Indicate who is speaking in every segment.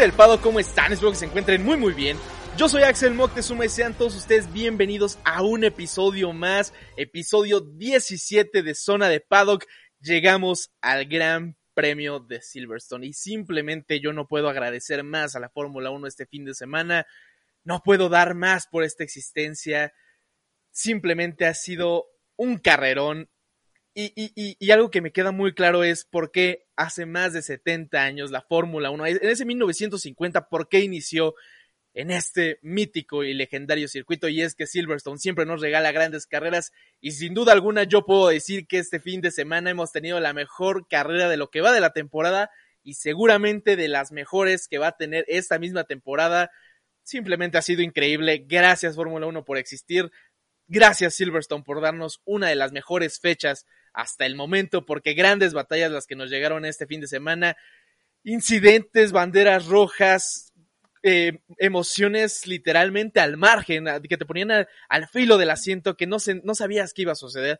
Speaker 1: Del Pado, ¿cómo están? Espero que se encuentren muy muy bien. Yo soy Axel Moctezuma y sean todos ustedes bienvenidos a un episodio más, episodio 17 de Zona de Paddock. Llegamos al Gran Premio de Silverstone y simplemente yo no puedo agradecer más a la Fórmula 1 este fin de semana. No puedo dar más por esta existencia. Simplemente ha sido un carrerón. Y, algo que me queda muy claro es por qué hace más de 70 años la Fórmula 1, en ese 1950, por qué inició en este mítico y legendario circuito y es que Silverstone siempre nos regala grandes carreras y sin duda alguna yo puedo decir que este fin de semana hemos tenido la mejor carrera de lo que va de la temporada y seguramente de las mejores que va a tener esta misma temporada. Simplemente ha sido increíble. Gracias Fórmula 1 por existir. Gracias Silverstone por darnos una de las mejores fechas hasta el momento porque grandes batallas las que nos llegaron este fin de semana. Incidentes, banderas rojas, eh, emociones literalmente al margen, que te ponían al, filo del asiento, que no, se, no sabías qué iba a suceder.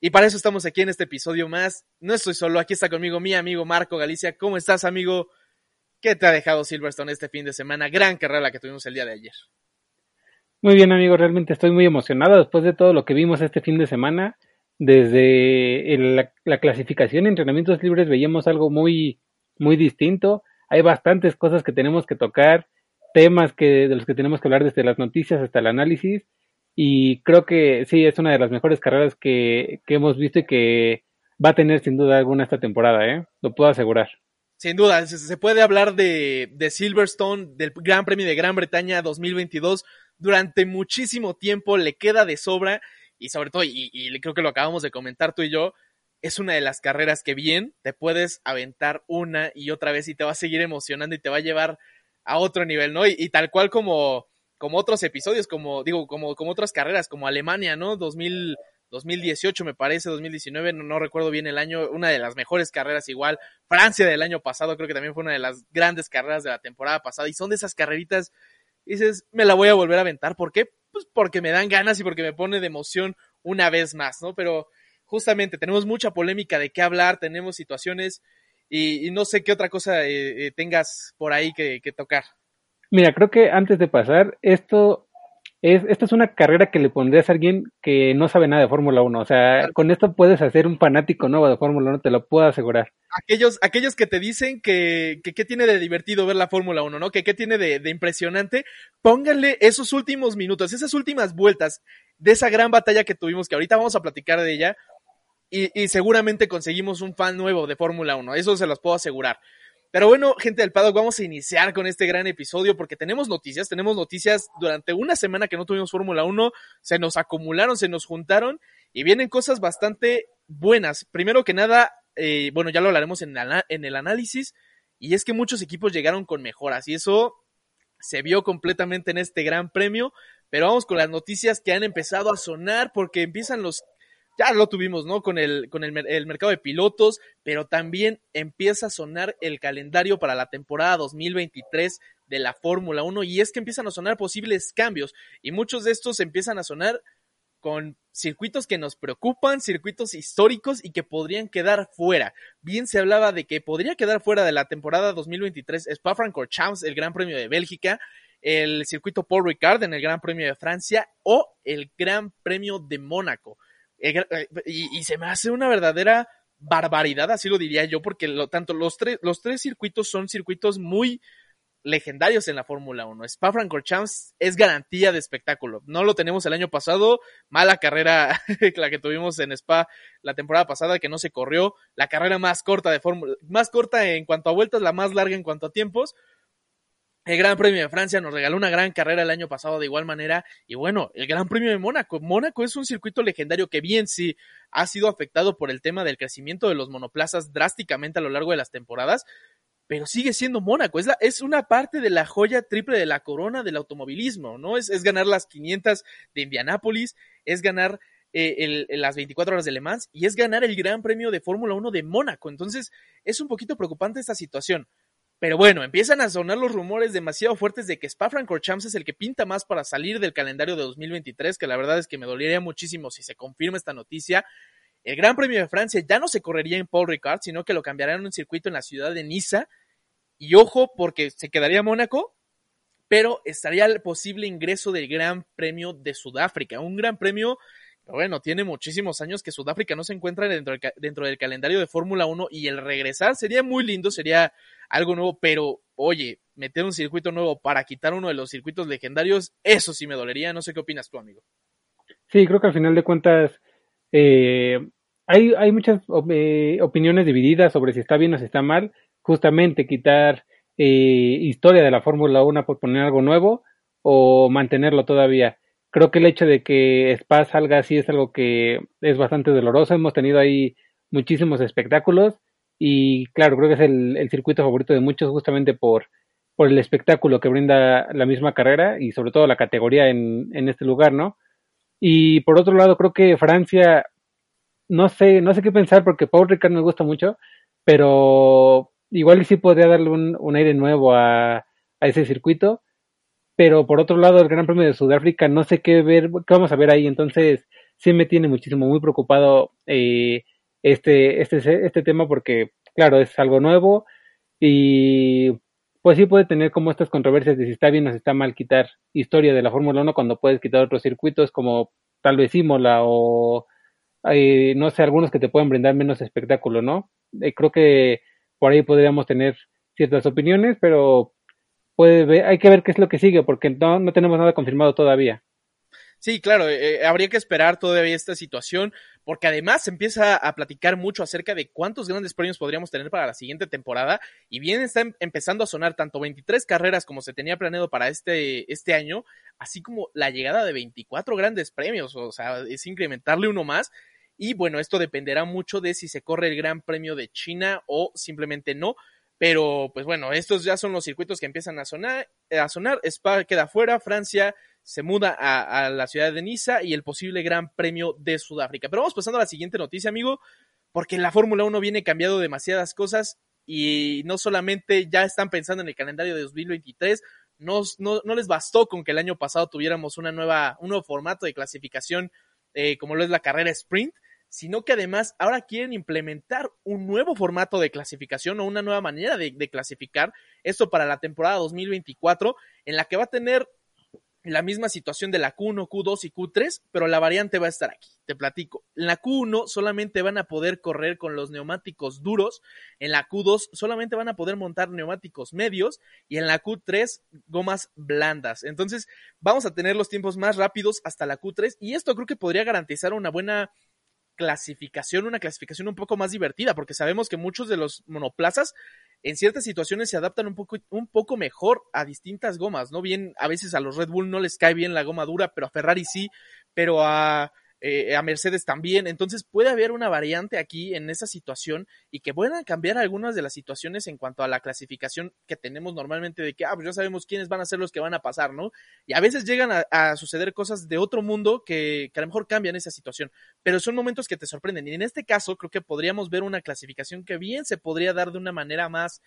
Speaker 1: Y para eso estamos aquí en este episodio más. No estoy solo, aquí está conmigo mi amigo Marco Galicia. ¿Cómo estás, amigo? ¿Qué te ha dejado Silverstone este fin de semana? Gran carrera la que tuvimos el día de ayer.
Speaker 2: Muy bien, amigo, realmente estoy muy emocionado después de todo lo que vimos este fin de semana. Desde la, la, clasificación y entrenamientos libres veíamos algo muy, muy distinto hay bastantes cosas que tenemos que tocar, temas que, de los que tenemos que hablar desde las noticias hasta el análisis. Y creo que sí, es una de las mejores carreras que, que hemos visto y que va a tener sin duda alguna esta temporada, ¿eh? Lo puedo asegurar.
Speaker 1: Sin duda, se puede hablar de, de Silverstone, del Gran Premio de Gran Bretaña 2022 durante muchísimo tiempo, le queda de sobra y sobre todo, y, y creo que lo acabamos de comentar tú y yo, es una de las carreras que bien te puedes aventar una y otra vez y te va a seguir emocionando y te va a llevar a otro nivel, ¿no? Y, tal cual como, como otros episodios, como digo, como, como otras carreras, como Alemania, ¿no? 2000, 2018 me parece, 2019, no, no recuerdo bien el año, una de las mejores carreras igual. Francia del año pasado creo que también fue una de las grandes carreras de la temporada pasada y son de esas carreritas, dices, me la voy a volver a aventar, ¿por qué? Pues porque me dan ganas y porque me pone de emoción una vez más, ¿no? Pero justamente tenemos mucha polémica de qué hablar, tenemos situaciones y, no sé qué otra cosa eh, eh, tengas por ahí que, que, tocar.
Speaker 2: Mira, creo que antes de pasar, esto es, esta es una carrera que le pondrías a alguien que no sabe nada de Fórmula 1. O sea, claro. con esto puedes hacer un fanático nuevo de Fórmula 1, te lo puedo asegurar.
Speaker 1: Aquellos, aquellos que te dicen que, que qué tiene de divertido ver la Fórmula 1, ¿no? Que qué tiene de, de impresionante, pónganle esos últimos minutos, esas últimas vueltas de esa gran batalla que tuvimos, que ahorita vamos a platicar de ella, y, y, seguramente conseguimos un fan nuevo de Fórmula 1, eso se los puedo asegurar. Pero bueno, gente del paddock, vamos a iniciar con este gran episodio porque tenemos noticias, tenemos noticias durante una semana que no tuvimos Fórmula 1, se nos acumularon, se nos juntaron y vienen cosas bastante buenas. Primero que nada, eh, bueno, ya lo hablaremos en, el análisis, y es que muchos equipos llegaron con mejoras y eso se vio completamente en este gran premio, pero vamos con las noticias que han empezado a sonar porque empiezan los ya lo tuvimos, ¿no? Con el, con el, el, mercado de pilotos, pero también empieza a sonar el calendario para la temporada 2023 de la Fórmula 1 y es que empiezan a sonar posibles cambios y muchos de estos empiezan a sonar con circuitos que nos preocupan, circuitos históricos y que podrían quedar fuera. Bien se hablaba de que podría quedar fuera de la temporada 2023 Spa-Francorchamps, el Gran Premio de Bélgica, el circuito Paul Ricard en el Gran Premio de Francia o el Gran Premio de Mónaco. Y, y, se me hace una verdadera barbaridad, así lo diría yo, porque lo, tanto los, tres los tres circuitos son circuitos muy legendarios en la Fórmula 1. Spa Francorchamps es garantía de espectáculo. No lo tenemos el año pasado, mala carrera la que tuvimos en Spa la temporada pasada que no se corrió, la carrera más corta de Fórmula, más corta en cuanto a vueltas, la más larga en cuanto a tiempos, el Gran Premio de Francia nos regaló una gran carrera el año pasado de igual manera. Y bueno, el Gran Premio de Mónaco. Mónaco es un circuito legendario que bien sí ha sido afectado por el tema del crecimiento de los monoplazas drásticamente a lo largo de las temporadas. pero sigue siendo Mónaco. Es, es una parte de la joya triple de la corona del automovilismo, ¿no? Es, es ganar las 500 de Indianápolis, es ganar eh, el, las 24 horas de Le Mans y es ganar el Gran Premio de Fórmula 1 de Mónaco. Entonces, es un poquito preocupante esta situación. Pero bueno, empiezan a sonar los rumores demasiado fuertes de que Spa-Francorchamps es el que pinta más para salir del calendario de 2023, que la verdad es que me dolería muchísimo si se confirma esta noticia. El Gran Premio de Francia ya no se correría en Paul Ricard, sino que lo cambiarán en un circuito en la ciudad de Niza. Y ojo, porque se quedaría Mónaco, pero estaría el posible ingreso del Gran Premio de Sudáfrica. Un Gran Premio, bueno, tiene muchísimos años que Sudáfrica no se encuentra dentro del, dentro del calendario de Fórmula 1 y el regresar sería muy lindo, sería algo nuevo, pero oye, meter un circuito nuevo para quitar uno de los circuitos legendarios, eso sí me dolería. No sé qué opinas tú, amigo.
Speaker 2: Sí, creo que al final de cuentas eh, hay, hay muchas eh, opiniones divididas sobre si está bien o si está mal. Justamente quitar eh, historia de la Fórmula 1 por poner algo nuevo o mantenerlo todavía. Creo que el hecho de que Spa salga así es algo que es bastante doloroso. Hemos tenido ahí muchísimos espectáculos y claro, creo que es el, circuito favorito de muchos justamente por, por el espectáculo que brinda la misma carrera y sobre todo la categoría en, en este lugar, ¿no? Y por otro lado, creo que Francia, no sé, no sé qué pensar porque Paul Ricard me gusta mucho, pero igual sí podría darle un, un aire nuevo a, a, ese circuito. Pero por otro lado, el Gran Premio de Sudáfrica, no sé qué ver, qué vamos a ver ahí. Entonces, sí me tiene muchísimo, muy preocupado eh, este, este, este tema porque, claro, es algo nuevo y pues sí puede tener como estas controversias de si está bien o si está mal quitar historia de la Fórmula 1 cuando puedes quitar otros circuitos como tal vez Imola o eh, no sé, algunos que te pueden brindar menos espectáculo, ¿no? Eh, creo que por ahí podríamos tener ciertas opiniones, pero puede ver, hay que ver qué es lo que sigue porque no, no tenemos nada confirmado todavía.
Speaker 1: Sí, claro, eh, habría que esperar todavía esta situación, porque además se empieza a platicar mucho acerca de cuántos grandes premios podríamos tener para la siguiente temporada, y bien está em empezando a sonar tanto 23 carreras como se tenía planeado para este, este año, así como la llegada de 24 grandes premios, o sea, es incrementarle uno más, y bueno, esto dependerá mucho de si se corre el Gran Premio de China o simplemente no, pero pues bueno, estos ya son los circuitos que empiezan a sonar, a sonar, Spa queda fuera, Francia se muda a, a, la ciudad de Niza y el posible Gran Premio de Sudáfrica. Pero vamos pasando a la siguiente noticia, amigo, porque la Fórmula 1 viene cambiando demasiadas cosas y no solamente ya están pensando en el calendario de 2023, no, no, no les bastó con que el año pasado tuviéramos una nueva, un nuevo formato de clasificación eh, como lo es la carrera sprint, sino que además ahora quieren implementar un nuevo formato de clasificación o una nueva manera de, clasificar, esto para la temporada 2024, en la que va a tener la misma situación de la Q1, Q2 y Q3, pero la variante va a estar aquí. Te platico. En la Q1 solamente van a poder correr con los neumáticos duros, en la Q2 solamente van a poder montar neumáticos medios y en la Q3 gomas blandas. Entonces vamos a tener los tiempos más rápidos hasta la Q3 y esto creo que podría garantizar una buena clasificación, una clasificación un poco más divertida, porque sabemos que muchos de los monoplazas en ciertas situaciones se adaptan un poco, un poco mejor a distintas gomas, ¿no? Bien, a veces a los Red Bull no les cae bien la goma dura, pero a Ferrari sí, pero a eh, a Mercedes también. Entonces puede haber una variante aquí en esa situación y que puedan cambiar algunas de las situaciones en cuanto a la clasificación que tenemos normalmente de que, ah, pues ya sabemos quiénes van a ser los que van a pasar, ¿no? Y a veces llegan a, a suceder cosas de otro mundo que, que, a lo mejor cambian esa situación, pero son momentos que te sorprenden. Y en este caso creo que podríamos ver una clasificación que bien se podría dar de una manera más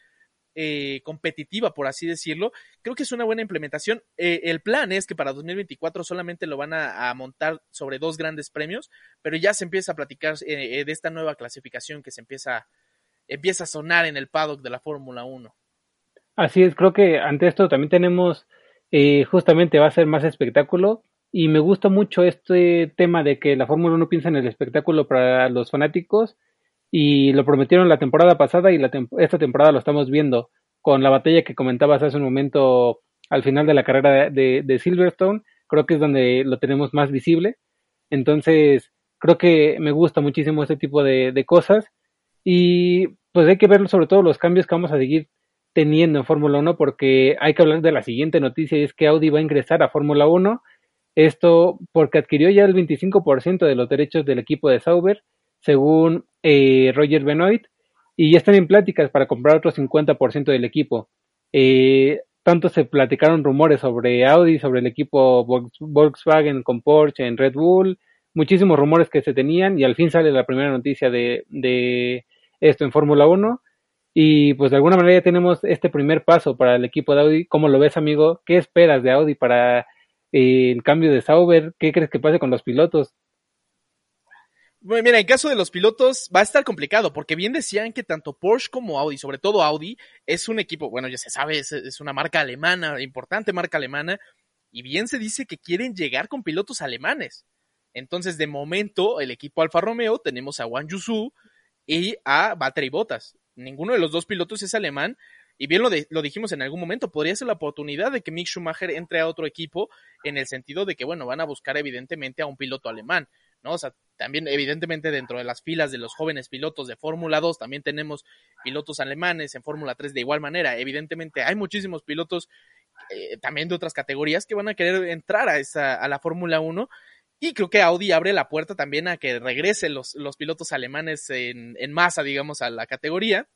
Speaker 1: eh, competitiva, por así decirlo. Creo que es una buena implementación. Eh, el plan es que para 2024 solamente lo van a, montar sobre dos grandes premios, pero ya se empieza a platicar eh, de esta nueva clasificación que se empieza, empieza a sonar en el paddock de la Fórmula 1.
Speaker 2: Así es, creo que ante esto también tenemos, eh, justamente va a ser más espectáculo. Y me gusta mucho este tema de que la Fórmula 1 piensa en el espectáculo para los fanáticos y lo prometieron la temporada pasada y la esta temporada lo estamos viendo con la batalla que comentabas hace un momento al final de la carrera de, de, Silverstone, creo que es donde lo tenemos más visible. Entonces, creo que me gusta muchísimo este tipo de, de cosas y pues hay que ver sobre todo los cambios que vamos a seguir teniendo en Fórmula 1 porque hay que hablar de la siguiente noticia y es que Audi va a ingresar a Fórmula 1. Esto porque adquirió ya el 25% de los derechos del equipo de Sauber según eh, Roger Benoit. y ya están en pláticas para comprar otro 50% del equipo. Eh, tanto se platicaron rumores sobre Audi, sobre el equipo Volkswagen con Porsche en Red Bull, muchísimos rumores que se tenían y al fin sale la primera noticia de, de esto en Fórmula 1 y pues de alguna manera ya tenemos este primer paso para el equipo de Audi. ¿Cómo lo ves, amigo? ¿Qué esperas de Audi para eh, el cambio de Sauber? ¿Qué crees que pase con los pilotos?
Speaker 1: Mira, en caso de los pilotos va a estar complicado, porque bien decían que tanto Porsche como Audi, sobre todo Audi, es un equipo, bueno, ya se sabe, es, una marca alemana, importante marca alemana, y bien se dice que quieren llegar con pilotos alemanes. Entonces, de momento, el equipo Alfa Romeo tenemos a Wang Yusu y a Valtteri Bottas ninguno de los dos pilotos es alemán. Y bien lo, lo dijimos en algún momento, podría ser la oportunidad de que Mick Schumacher entre a otro equipo en el sentido de que, bueno, van a buscar evidentemente a un piloto alemán, también evidentemente dentro de las filas de los jóvenes pilotos de Fórmula 2 también tenemos pilotos alemanes en Fórmula 3 de igual manera. Evidentemente hay muchísimos pilotos eh, también de otras categorías que van a querer entrar a, esa, la Fórmula 1 y creo que Audi abre la puerta también a que regresen los, pilotos alemanes en, masa, digamos, a la categoría.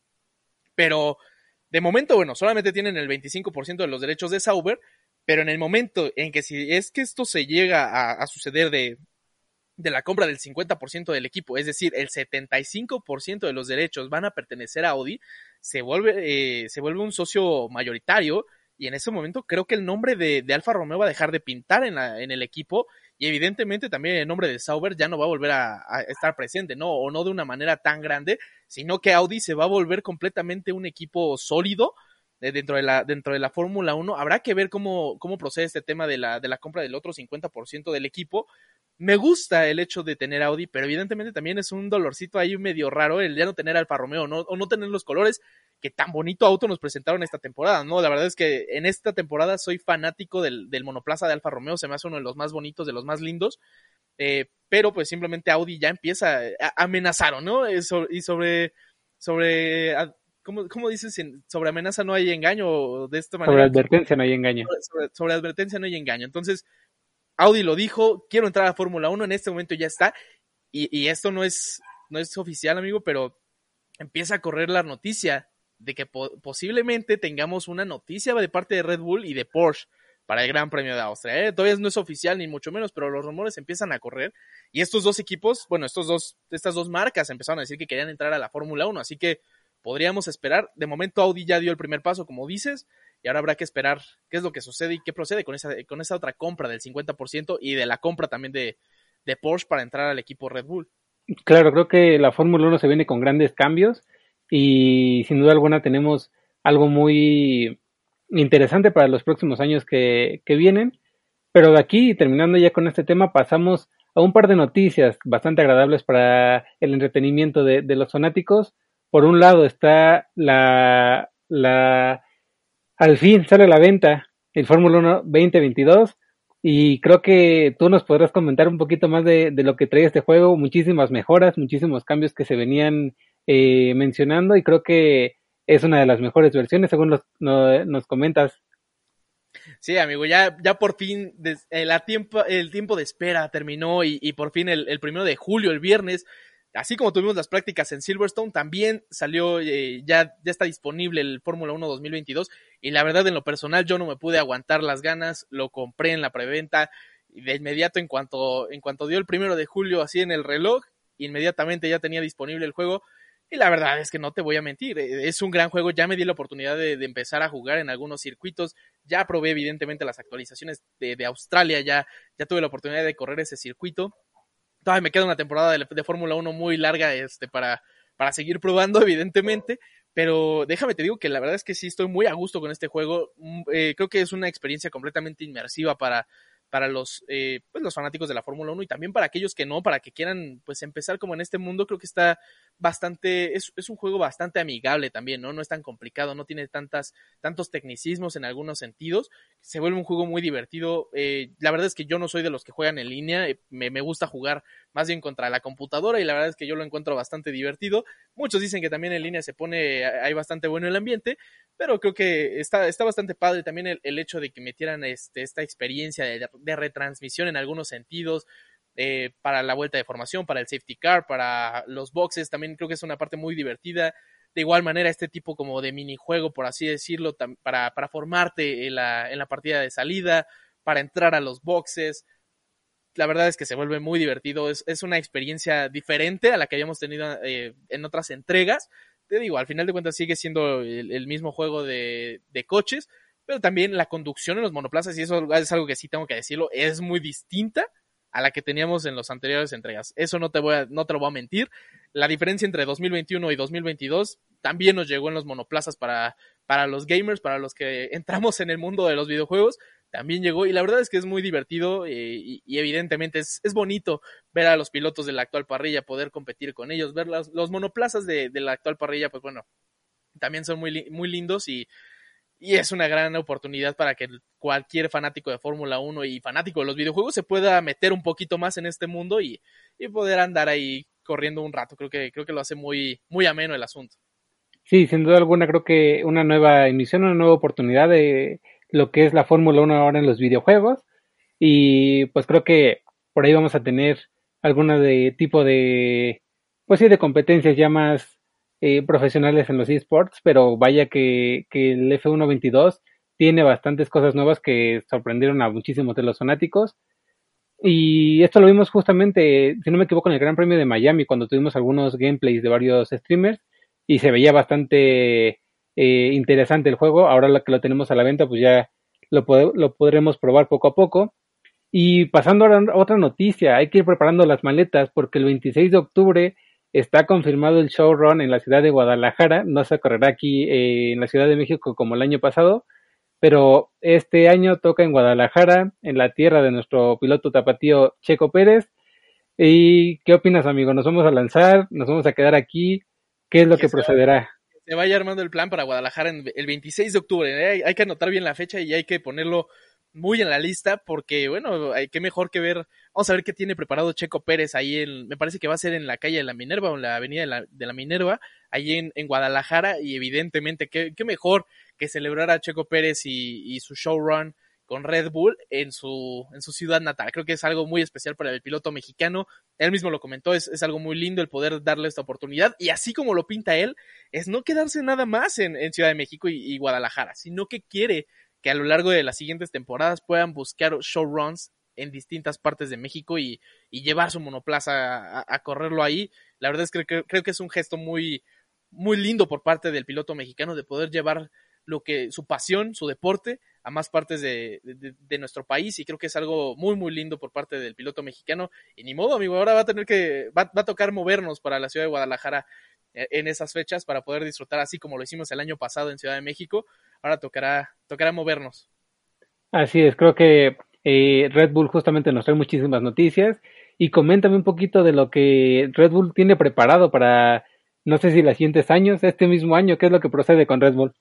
Speaker 1: Pero de momento, bueno, solamente tienen el 25% de los derechos de Sauber, pero en el momento en que si es que esto se llega a suceder de, de la compra del 50% del equipo, es decir, el 75% de los derechos van a pertenecer a Audi, se vuelve, eh, se vuelve un socio mayoritario y en ese momento creo que el nombre de, de Alfa Romeo va a dejar de pintar en, la, en el equipo y evidentemente también el nombre de Sauber ya no va a volver a, estar presente, ¿no? O no de una manera tan grande, sino que Audi se va a volver completamente un equipo sólido de dentro de la, dentro de la Fórmula 1. Habrá que ver cómo, cómo procede este tema de la, de la compra del otro 50% del equipo. Me gusta el hecho de tener Audi, pero evidentemente también es un dolorcito ahí medio raro el ya no tener Alfa Romeo, ¿no? O no tener los colores que tan bonito auto nos presentaron esta temporada, ¿no? La verdad es que en esta temporada soy fanático del, del monoplaza de Alfa Romeo, se me hace uno de los más bonitos, de los más lindos, eh, pero pues simplemente Audi ya empieza, a, amenazaron, ¿no? Eso, y sobre, sobre, ¿cómo, cómo dices? Sobre amenaza no hay engaño, de esta manera.
Speaker 2: Sobre advertencia no hay engaño.
Speaker 1: Sobre, sobre advertencia no hay engaño. Entonces, Audi lo dijo, quiero entrar a Fórmula 1, en este momento ya está, y, y esto no es, no es oficial, amigo, pero empieza a correr la noticia de que po posiblemente tengamos una noticia de parte de Red Bull y de Porsche para el Gran Premio de Austria. ¿eh? Todavía no es oficial ni mucho menos, pero los rumores empiezan a correr y estos dos equipos, bueno, estos dos, estas dos marcas empezaron a decir que querían entrar a la Fórmula 1, así que podríamos esperar. De momento Audi ya dio el primer paso, como dices, y ahora habrá que esperar qué es lo que sucede y qué procede con esa, con esa otra compra del 50% y de la compra también de, de Porsche para entrar al equipo Red Bull.
Speaker 2: Claro, creo que la Fórmula 1 se viene con grandes cambios y sin duda alguna tenemos algo muy interesante para los próximos años que, que vienen. Pero de aquí, terminando ya con este tema, pasamos a un par de noticias bastante agradables para el entretenimiento de, de los fanáticos. Por un lado está la, la, al fin sale a la venta el Fórmula 1 2022 y creo que tú nos podrás comentar un poquito más de, lo que trae este juego, muchísimas mejoras, muchísimos cambios que se venían eh, mencionando y creo que es una de las mejores versiones según nos comentas.
Speaker 1: Sí, amigo, ya, ya por fin el, tiempo, el tiempo de espera terminó y, por fin el, primero de julio, el viernes, así como tuvimos las prácticas en Silverstone, también salió, eh, ya, ya está disponible el Fórmula 1 2022 y la verdad en lo personal yo no me pude aguantar las ganas, lo compré en la preventa y de inmediato en cuanto, en cuanto dio el primero de julio así en el reloj, inmediatamente ya tenía disponible el juego y la verdad es que no te voy a mentir, eh, es un gran juego, ya me di la oportunidad de, de empezar a jugar en algunos circuitos, ya probé evidentemente las actualizaciones de, de, Australia, ya, ya tuve la oportunidad de correr ese circuito. Todavía me queda una temporada de, Fórmula 1 muy larga este, para, para seguir probando, evidentemente, pero déjame te digo que la verdad es que sí estoy muy a gusto con este juego, mm, eh, creo que es una experiencia completamente inmersiva para, para los, eh, pues los fanáticos de la Fórmula 1 y también para aquellos que no, para que quieran pues empezar como en este mundo, creo que está bastante, es, es, un juego bastante amigable también, ¿no? No es tan complicado, no tiene tantas, tantos tecnicismos en algunos sentidos, se vuelve un juego muy divertido, eh, la verdad es que yo no soy de los que juegan en línea, eh, me, me, gusta jugar más bien contra la computadora y la verdad es que yo lo encuentro bastante divertido, muchos dicen que también en línea se pone, hay bastante bueno el ambiente, pero creo que está, está bastante padre también el, el hecho de que metieran este, esta experiencia de, de retransmisión en algunos sentidos, eh, para la vuelta de formación, para el safety car, para los boxes, también creo que es una parte muy divertida. de igual manera este tipo como de minijuego, por así decirlo, para, para formarte en la, en la partida de salida, para entrar a los boxes. La verdad es que se vuelve muy divertido, es, es una experiencia diferente a la que habíamos tenido eh, en otras entregas. Te digo, al final de cuentas sigue siendo el, el mismo juego de, de coches, pero también la conducción en los monoplazas, y eso es algo que sí tengo que decirlo, es muy distinta a la que teníamos en los anteriores entregas. Eso no te voy a, no te lo voy a mentir. La diferencia entre 2021 y 2022 también nos llegó en los monoplazas para, para los gamers, para los que entramos en el mundo de los videojuegos, también llegó y la verdad es que es muy divertido eh, y, y, evidentemente es, es, bonito ver a los pilotos de la actual parrilla, poder competir con ellos, ver los, los monoplazas de, de, la actual parrilla, pues bueno, también son muy, muy lindos y y es una gran oportunidad para que cualquier fanático de Fórmula 1 y fanático de los videojuegos se pueda meter un poquito más en este mundo y, y, poder andar ahí corriendo un rato. Creo que, creo que lo hace muy, muy ameno el asunto.
Speaker 2: Sí, sin duda alguna creo que una nueva emisión, una nueva oportunidad de lo que es la Fórmula 1 ahora en los videojuegos. Y pues creo que por ahí vamos a tener alguna de tipo de, pues sí, de competencias ya más eh, profesionales en los esports, pero vaya que, el F122 tiene bastantes cosas nuevas que sorprendieron a muchísimos de los fanáticos. Y esto lo vimos justamente, si no me equivoco, en el Gran Premio de Miami, cuando tuvimos algunos gameplays de varios streamers y se veía bastante eh, interesante el juego. Ahora que lo tenemos a la venta, pues ya lo, lo podremos probar poco a poco. Y pasando a otra noticia, hay que ir preparando las maletas porque el 26 de octubre Está confirmado el showrun en la ciudad de Guadalajara, no se correrá aquí eh, en la Ciudad de México como el año pasado, pero este año toca en Guadalajara, en la tierra de nuestro piloto tapatío Checo Pérez. ¿Y qué opinas, amigo? ¿Nos vamos a lanzar? ¿Nos vamos a quedar aquí? ¿Qué es lo que, que procederá?
Speaker 1: Se vaya armando el plan para Guadalajara en el 26 de octubre. ¿eh? Hay que anotar bien la fecha y hay que ponerlo muy en la lista porque, bueno, que mejor que ver, vamos a ver qué tiene preparado Checo Pérez ahí en, me parece que va a ser en la calle de la Minerva o en la avenida de la, de la Minerva, ahí en, en, Guadalajara y evidentemente qué, qué mejor que celebrar a Checo Pérez y, y su showrun con Red Bull en su, en su ciudad natal. Creo que es algo muy especial para el piloto mexicano. Él mismo lo comentó, es, es algo muy lindo el poder darle esta oportunidad. Y así como lo pinta él, es no quedarse nada más en, en Ciudad de México y, Guadalajara, sino que quiere que a lo largo de las siguientes temporadas puedan buscar showruns en distintas partes de México y, y llevar su monoplaza a, a, correrlo ahí. La verdad es que creo, que es un gesto muy, muy lindo por parte del piloto mexicano de poder llevar lo que su pasión, su deporte a más partes de, de, nuestro país y creo que es algo muy muy lindo por parte del piloto mexicano y ni modo amigo, ahora va a tener que, va, va a tocar movernos para la ciudad de Guadalajara en esas fechas para poder disfrutar así como lo hicimos el año pasado en Ciudad de México. Ahora tocará, tocará movernos.
Speaker 2: Así es, creo que eh, Red Bull justamente nos trae muchísimas noticias y coméntame un poquito de lo que Red Bull tiene preparado para, no sé si los siguientes años, este mismo año, ¿qué es lo que procede con Red Bull?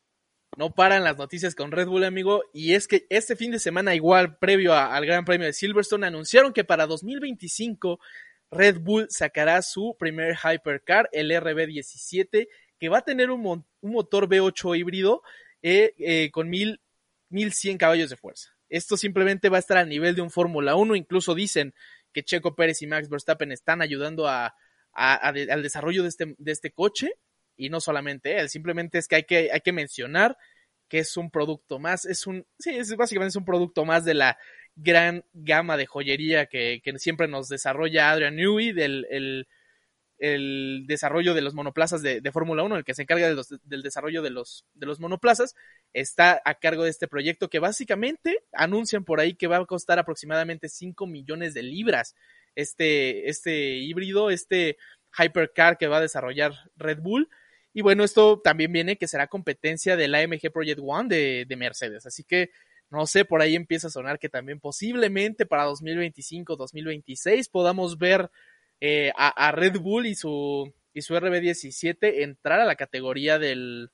Speaker 1: No paran las noticias con Red Bull, amigo, y es que este fin de semana, igual previo a, al Gran Premio de Silverstone, anunciaron que para 2025 Red Bull sacará su primer hypercar, el RB17, que va a tener un, un motor V8 híbrido eh, eh, con mil, 1100 caballos de fuerza. Esto simplemente va a estar al nivel de un Fórmula 1. Incluso dicen que Checo Pérez y Max Verstappen están ayudando al desarrollo de este, de este coche. Y no solamente él, simplemente es que hay que, hay que mencionar que es un producto más, es un, sí, es básicamente es un producto más de la gran gama de joyería que, siempre nos desarrolla Adrian Newey, del el, el desarrollo de los monoplazas de, de Fórmula 1, el que se encarga de del desarrollo de los, de los monoplazas, está a cargo de este proyecto que básicamente anuncian por ahí que va a costar aproximadamente 5 millones de libras este, este híbrido, este hypercar que va a desarrollar Red Bull. Y bueno, esto también viene que será competencia del AMG Project One de, de Mercedes. Así que no sé, por ahí empieza a sonar que también posiblemente para 2025, 2026 podamos ver eh, a, Red Bull y su, y su RB17 entrar a la categoría del,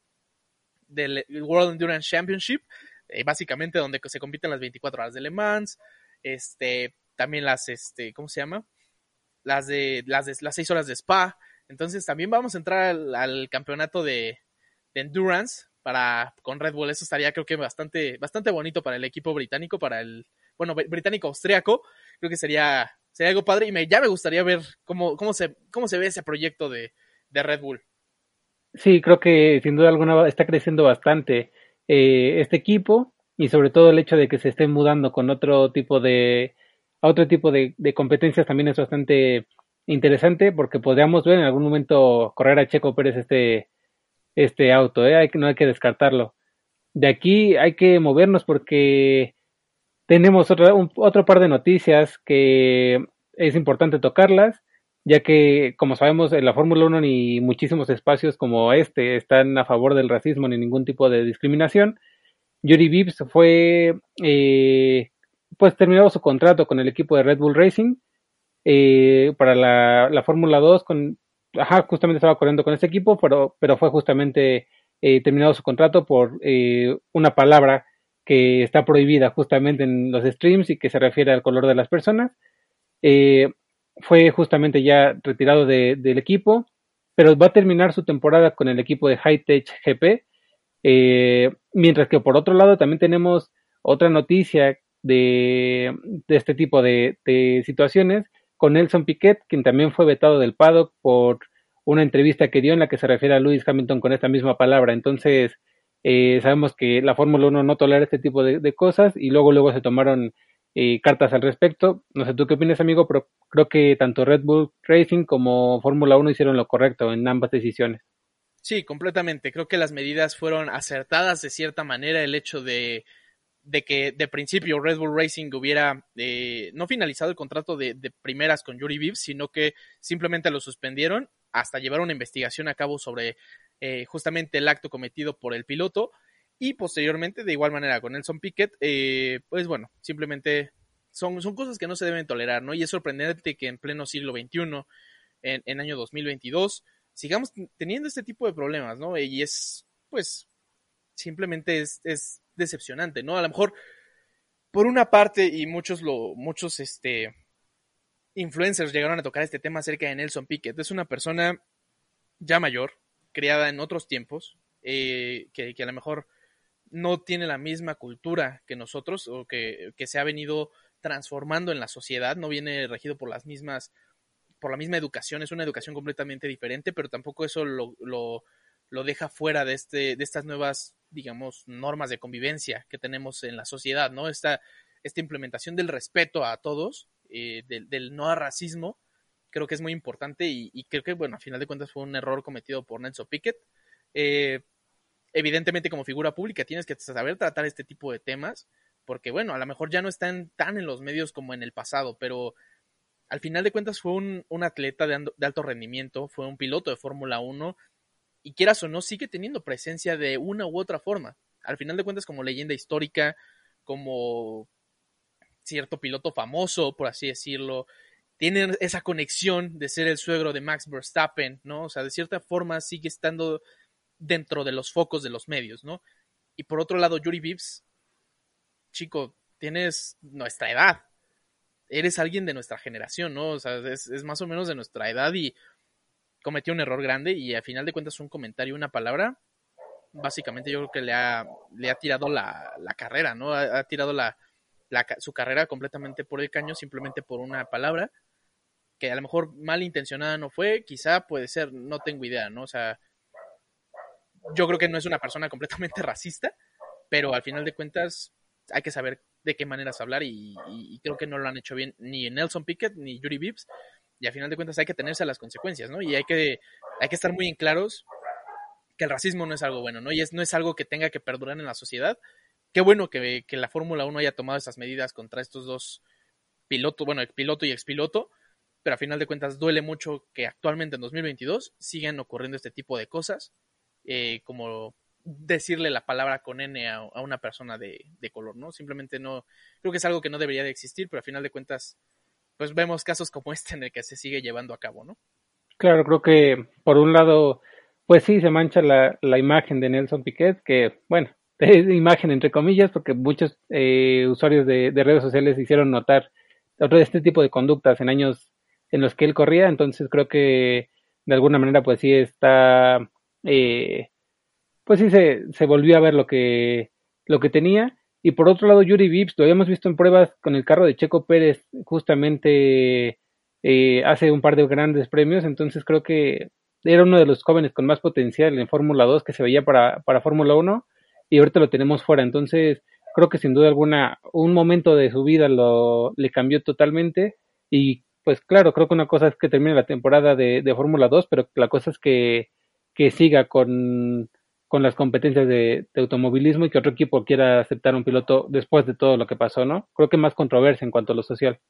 Speaker 1: del World Endurance Championship, eh, básicamente donde se compiten las 24 horas de Le Mans, este, también las, este, ¿cómo se llama? Las de, las de, las 6 horas de Spa. Entonces también vamos a entrar al, al campeonato de, de Endurance para con Red Bull. Eso estaría creo que bastante, bastante bonito para el equipo británico, para el, bueno, británico austriaco. Creo que sería, sería algo padre y ya me gustaría ver cómo, cómo, se, cómo se ve ese proyecto de, de Red Bull.
Speaker 2: Sí, creo que sin duda alguna está creciendo bastante eh, este equipo y sobre todo el hecho de que se estén mudando con otro tipo de a otro tipo de, competencias también es bastante interesante porque podríamos ver en algún momento correr a Checo Pérez este este auto, ¿eh? no hay que descartarlo. De aquí hay que movernos porque tenemos otra, un, otro par de noticias que es importante tocarlas, ya que, como sabemos, en la Fórmula 1 ni muchísimos espacios como este están a favor del racismo ni ningún tipo de discriminación. Yuri Vips fue, eh, pues, terminado su contrato con el equipo de Red Bull Racing eh, para la, la Fórmula 2 con, ajá, justamente estaba corriendo con ese equipo, pero, pero fue justamente eh, terminado su contrato por una palabra que está prohibida justamente en los streams y que se refiere al color de las personas. Eh, fue justamente ya retirado de, del equipo, pero va a terminar su temporada con el equipo de High Tech GP. Eh, mientras que por otro lado también tenemos otra noticia de, este tipo de, de, situaciones con Nelson Piquet, quien también fue vetado del paddock por una entrevista que dio en la que se refiere a Lewis Hamilton con esta misma palabra. Entonces, eh, sabemos que la Fórmula 1 no tolera este tipo de, cosas y luego luego se tomaron eh, cartas al respecto. No sé tú qué opinas, amigo, pero creo que tanto Red Bull Racing como Fórmula 1 hicieron lo correcto en ambas decisiones.
Speaker 1: Sí, completamente. Creo que las medidas fueron acertadas de cierta manera. El hecho de, de que de principio Red Bull Racing hubiera eh, no finalizado el contrato de, de primeras con Yuri Vives, sino que simplemente lo suspendieron hasta llevar una investigación a cabo sobre eh, justamente el acto cometido por el piloto y posteriormente de igual manera con Nelson Piquet, eh, pues bueno, simplemente son, son cosas que no se deben tolerar, ¿no? Y es sorprendente que en pleno siglo XXI, en, en año 2022, sigamos teniendo este tipo de problemas, ¿no? Y es, pues, simplemente es, es decepcionante, ¿no? A lo mejor, por una parte, y muchos lo, muchos, este, influencers llegaron a tocar este tema acerca de Nelson Piquet. Es una persona ya mayor, criada en otros tiempos, eh, que, a lo mejor no tiene la misma cultura que nosotros o que, que, se ha venido transformando en la sociedad, no viene regido por las mismas, por la misma educación, es una educación completamente diferente, pero tampoco eso lo, lo, lo deja fuera de, este, de estas nuevas, digamos, normas de convivencia que tenemos en la sociedad, ¿no? Esta, esta implementación del respeto a todos eh, del, del, no a racismo, creo que es muy importante y, creo que, bueno, a final de cuentas fue un error cometido por Nelson Piquet. Eh, evidentemente, como figura pública, tienes que saber tratar este tipo de temas, porque, bueno, a lo mejor ya no están tan en los medios como en el pasado, pero al final de cuentas fue un, un atleta de, de, alto rendimiento, fue un piloto de Fórmula 1 y quieras o no, sigue teniendo presencia de una u otra forma. Al final de cuentas, como leyenda histórica, como cierto piloto famoso, por así decirlo, tiene esa conexión de ser el suegro de Max Verstappen, ¿no? O sea, de cierta forma sigue estando dentro de los focos de los medios, ¿no? Y por otro lado, Yuri Vips, chico, tienes nuestra edad, eres alguien de nuestra generación, ¿no? O sea, es, más o menos de nuestra edad y cometió un error grande y a final de cuentas un comentario, una palabra, básicamente yo creo que le ha, le ha tirado la, la carrera, ¿no? Ha, ha tirado la, la, su carrera completamente por el caño simplemente por una palabra que a lo mejor malintencionada no fue, quizá puede ser, no tengo idea, ¿no? O sea, yo creo que no es una persona completamente racista, pero al final de cuentas hay que saber de qué maneras hablar y, creo que no lo han hecho bien ni Nelson Piquet ni Yuri Vips y al final de cuentas hay que tenerse a las consecuencias, ¿no? Y hay que, hay que estar muy en claros que el racismo no es algo bueno, ¿no? Y es, no es algo que tenga que perdurar en la sociedad qué bueno que, que la Fórmula 1 haya tomado esas medidas contra estos dos pilotos, bueno, piloto y expiloto, pero a final de cuentas duele mucho que actualmente en 2022 sigan ocurriendo este tipo de cosas, eh, como decirle la palabra con N a, a una persona de, de, color, ¿no? Simplemente no, creo que es algo que no debería de existir, pero a final de cuentas, pues vemos casos como este en el que se sigue llevando a cabo, ¿no?
Speaker 2: Claro, creo que por un lado, pues sí, se mancha la, imagen de Nelson Piquet, que, bueno, imagen entre comillas, porque muchos eh, usuarios de, de, redes sociales hicieron notar este tipo de conductas en años en los que él corría, entonces creo que de alguna manera pues sí está, eh, pues sí se, se volvió a ver lo que, lo que tenía. Y por otro lado, Yuri Vips, lo habíamos visto en pruebas con el carro de Checo Pérez justamente eh, hace un par de grandes premios, entonces creo que era uno de los jóvenes con más potencial en Fórmula 2 que se veía para, para Fórmula 1 y ahorita lo tenemos fuera. Entonces, creo que sin duda alguna un momento de su vida lo le cambió totalmente y pues claro, creo que una cosa es que termine la temporada de, de Fórmula 2, pero la cosa es que, que siga con, con las competencias de, de, automovilismo y que otro equipo quiera aceptar un piloto después de todo lo que pasó, ¿no? Creo que más controversia en cuanto a lo social.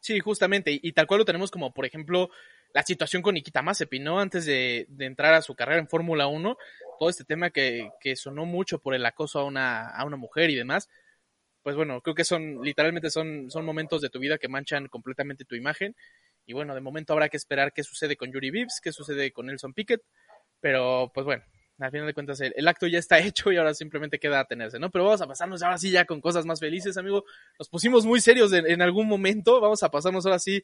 Speaker 1: Sí, justamente, y, tal cual lo tenemos como, por ejemplo, la situación con Nikita Mazepin, ¿no? Antes de, de entrar a su carrera en Fórmula 1, todo este tema que, que sonó mucho por el acoso a una, a una mujer y demás, pues bueno, creo que son, literalmente son, son momentos de tu vida que manchan completamente tu imagen. Y bueno, de momento habrá que esperar qué sucede con Yuri Vives, qué sucede con Nelson Piquet. Pero pues bueno, al final de cuentas el, acto ya está hecho y ahora simplemente queda atenerse, ¿no? Pero vamos a pasarnos ahora sí ya con cosas más felices, amigo. Nos pusimos muy serios en, en algún momento. Vamos a pasarnos ahora sí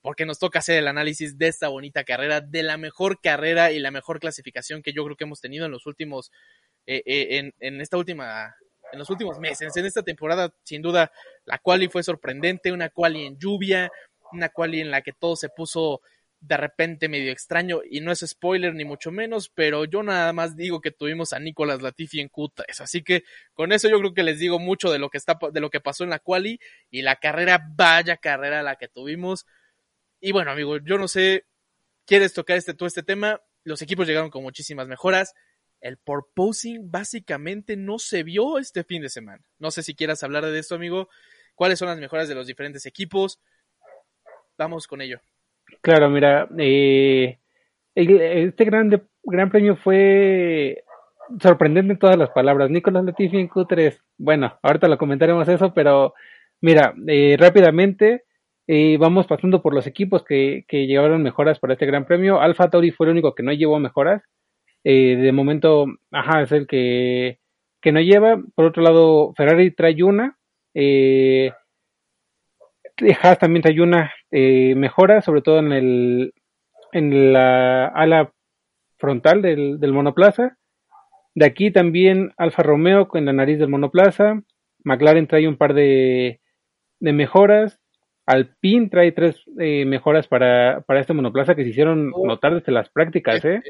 Speaker 1: porque nos toca hacer el análisis de esta bonita carrera, de la mejor carrera y la mejor clasificación que yo creo que hemos tenido en los últimos, eh, eh, en, en, esta última en los últimos meses. En esta temporada, sin duda, la quali fue sorprendente, una quali en lluvia, una quali en la que todo se puso de repente medio extraño y no es spoiler ni mucho menos, pero yo nada más digo que tuvimos a Nicolás Latifi en Q3, así que con eso yo creo que les digo mucho de lo que está de lo que pasó en la quali y la carrera, vaya carrera la que tuvimos. Y bueno, amigo, yo no sé, ¿quieres tocar este este tema? Los equipos llegaron con muchísimas mejoras el porposing básicamente no se vio este fin de semana. No sé si quieras hablar de esto, amigo. ¿Cuáles son las mejoras de los diferentes equipos? Vamos con ello.
Speaker 2: Claro, mira, eh, este gran, gran premio fue sorprendente en todas las palabras. Nicolás Latifi en Q3. Bueno, ahorita lo comentaremos eso, pero mira, eh, rápidamente eh, vamos pasando por los equipos que, que llevaron mejoras para este gran premio. Alfa Tauri fue el único que no llevó mejoras. Eh, de momento, ajá, es el que, que no lleva. Por otro lado, Ferrari trae una. Eh, Haas también trae una eh, mejora, sobre todo en el en la ala frontal del, del monoplaza. De aquí también Alfa Romeo con la nariz del monoplaza. McLaren trae un par de, de mejoras. Alpine trae tres eh, mejoras para, para este monoplaza que se hicieron oh. notar desde las prácticas. ¿eh?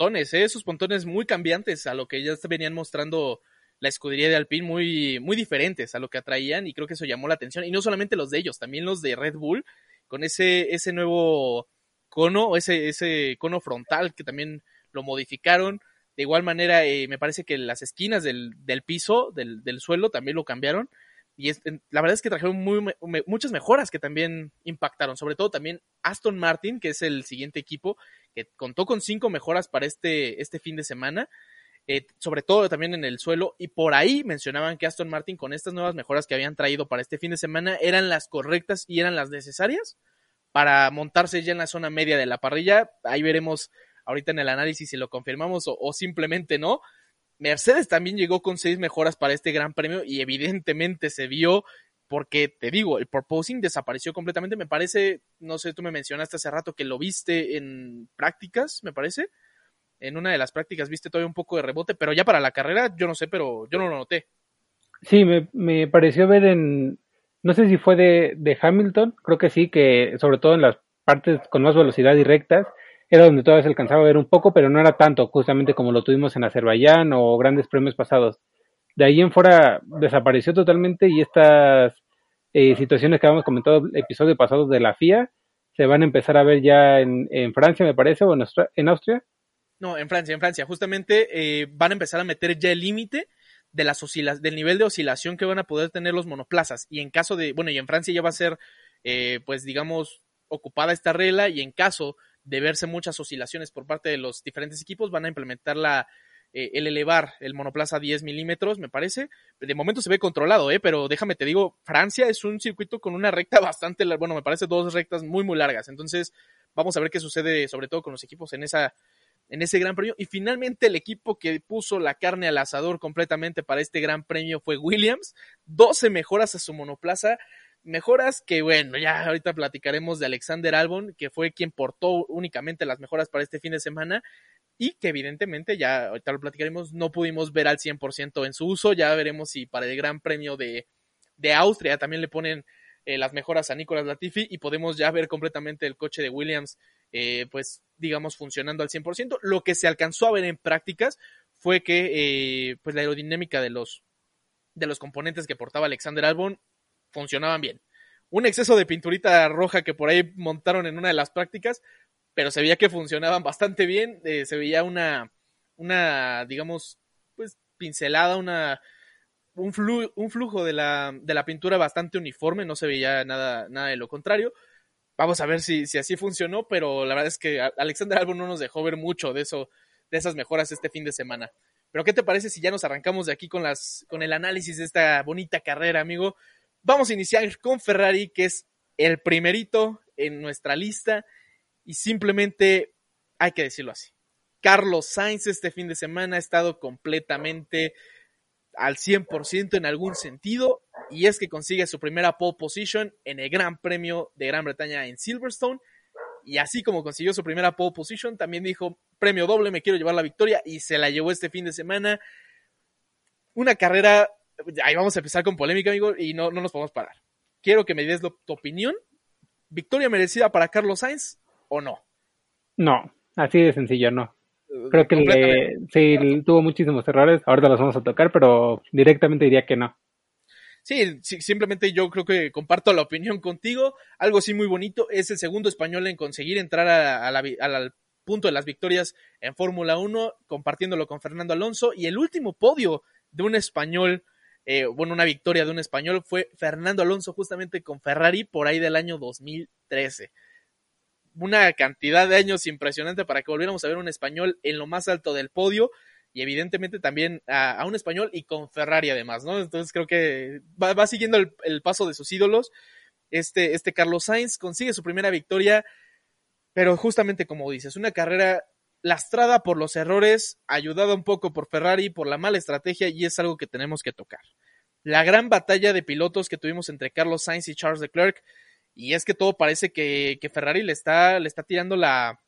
Speaker 1: Esos pontones, ¿eh? esos pontones muy cambiantes a lo que ya venían mostrando la escudería de Alpine, muy, muy diferentes a lo que atraían y creo que eso llamó la atención. Y no solamente los de ellos, también los de Red Bull, con ese, ese nuevo cono, ese, ese cono frontal que también lo modificaron. De igual manera, eh, me parece que las esquinas del, del piso, del, del suelo, también lo cambiaron y la verdad es que trajeron muy, muchas mejoras que también impactaron, sobre todo también Aston Martin, que es el siguiente equipo, que contó con cinco mejoras para este, este fin de semana, eh, sobre todo también en el suelo, y por ahí mencionaban que Aston Martin con estas nuevas mejoras que habían traído para este fin de semana eran las correctas y eran las necesarias para montarse ya en la zona media de la parrilla, ahí veremos ahorita en el análisis si lo confirmamos o simplemente no, Mercedes también llegó con seis mejoras para este gran premio y evidentemente se vio porque te digo, el proposing desapareció completamente, me parece, no sé, tú me mencionaste hace rato que lo viste en prácticas, me parece. En una de las prácticas viste todavía un poco de rebote, pero ya para la carrera, yo no sé, pero yo no lo noté.
Speaker 2: Sí, me, me pareció ver en, no sé si fue de, de Hamilton, creo que sí, que sobre todo en las partes con más velocidad y rectas, era donde todavía se alcanzaba a ver un poco, pero no era tanto, justamente como lo tuvimos en Azerbaiyán o grandes premios pasados. De ahí en fuera desapareció totalmente y estas eh, situaciones que habíamos comentado en el episodio pasado de la FIA se van a empezar a ver ya en, Francia, me parece, o en, Austria.
Speaker 1: No, en Francia, en Francia. Justamente eh, van a empezar a meter ya el límite de las del nivel de oscilación que van a poder tener los monoplazas. Y en caso de, bueno, y en Francia ya va a ser, eh, pues digamos, ocupada esta regla y en caso de verse muchas oscilaciones por parte de los diferentes equipos, van a implementar la, eh, el elevar el monoplaza a 10 milímetros, me parece. De momento se ve controlado, ¿eh? pero déjame te digo, Francia es un circuito con una recta bastante, bueno, me parece dos rectas muy, muy largas. Entonces, vamos a ver qué sucede, sobre todo con los equipos en esa en ese gran premio. Y finalmente el equipo que puso la carne al asador completamente para este gran premio fue Williams. 12 mejoras a su monoplaza. Mejoras que, bueno, ya ahorita platicaremos de Alexander Albon, que fue quien portó únicamente las mejoras para este fin de semana y que evidentemente ya ahorita lo platicaremos, no pudimos ver al 100% en su uso, ya veremos si para el Gran Premio de, de Austria también le ponen eh, las mejoras a Nicolas Latifi y podemos ya ver completamente el coche de Williams eh, pues digamos, funcionando al 100%. Lo que se alcanzó a ver en prácticas fue que, eh, pues, la aerodinámica de los, de los componentes que portaba Alexander Albon funcionaban bien. Un exceso de pinturita roja que por ahí montaron en una de las prácticas, pero se veía que funcionaban bastante bien. eh, se veía una, una, digamos, pues, pincelada, una, un, flu- un flujo de la, de la pintura bastante uniforme, no se veía nada, nada de lo contrario. Vamos a ver si, si así funcionó, pero la verdad es que Alexander Albon no nos dejó ver mucho de eso, de esas mejoras este fin de semana. Pero ¿qué te parece si ya nos arrancamos de aquí con las, con el análisis de esta bonita carrera, amigo? Vamos a iniciar con Ferrari, que es el primerito en nuestra lista, y simplemente hay que decirlo así. Carlos Sainz este fin de semana ha estado completamente al 100% en algún sentido. Y es que consigue su primera pole position en el Gran Premio de Gran Bretaña en Silverstone. Y así como consiguió su primera pole position también dijo premio doble me quiero llevar la victoria y se la llevó este fin de semana. Una carrera ahí vamos a empezar con polémica amigo y no, no nos podemos parar quiero que me des lo- tu opinión victoria merecida para Carlos Sainz o no
Speaker 2: No, así de sencillo, no. Creo que le- sí, tuvo muchísimos errores, ahorita los vamos a tocar, pero directamente diría que no.
Speaker 1: Sí, sí, simplemente yo creo que comparto la opinión contigo. Algo sí muy bonito. Es el segundo español en conseguir entrar a, a la vi- al- al punto de las victorias en Fórmula 1, compartiéndolo con Fernando Alonso. Y el último podio de un español, eh, bueno, una victoria de un español fue Fernando Alonso justamente con Ferrari por ahí del año 2013. Una cantidad de años impresionante para que volviéramos a ver un español en lo más alto del podio y evidentemente también a, un español y con Ferrari además, ¿no? Entonces creo que va, va siguiendo el, el paso de sus ídolos. Este, este Carlos Sainz consigue su primera victoria, pero justamente como dices, una carrera lastrada por los errores, ayudada un poco por Ferrari, por la mala estrategia, y es algo que tenemos que tocar. La gran batalla de pilotos que tuvimos entre Carlos Sainz y Charles Leclerc, y es que todo parece que, Ferrari le está, le está tirando la,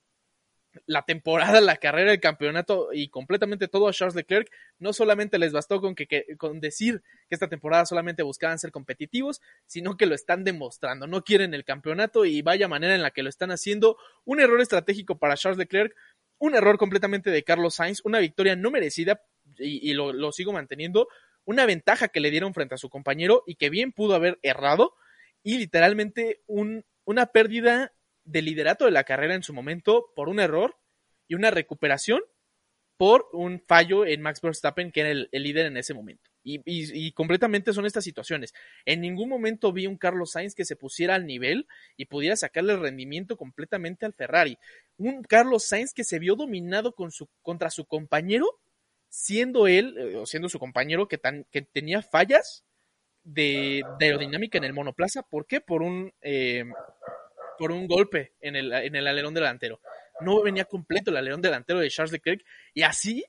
Speaker 1: temporada, la carrera, el campeonato y completamente todo a Charles Leclerc. No solamente les bastó con, que- con decir que esta temporada solamente buscaban ser competitivos, sino que lo están demostrando. No quieren el campeonato y vaya manera en la que lo están haciendo. Un error estratégico para Charles Leclerc, un error completamente de Carlos Sainz, una victoria no merecida y, lo, sigo manteniendo. Una ventaja que le dieron frente a su compañero y que bien pudo haber errado y literalmente un, una pérdida de liderato de la carrera en su momento por un error y una recuperación por un fallo en Max Verstappen, que era el líder en ese momento. Y, completamente son estas situaciones. En ningún momento vi un Carlos Sainz que se pusiera al nivel y pudiera sacarle rendimiento completamente al Ferrari. Un Carlos Sainz que se vio dominado con su, contra su compañero, siendo él, eh, o siendo su compañero que, tan, que tenía fallas de, de aerodinámica en el monoplaza. ¿Por qué? Por un, eh, por un golpe en el, en el alerón delantero. No venía completo el alerón delantero de Charles Leclerc y así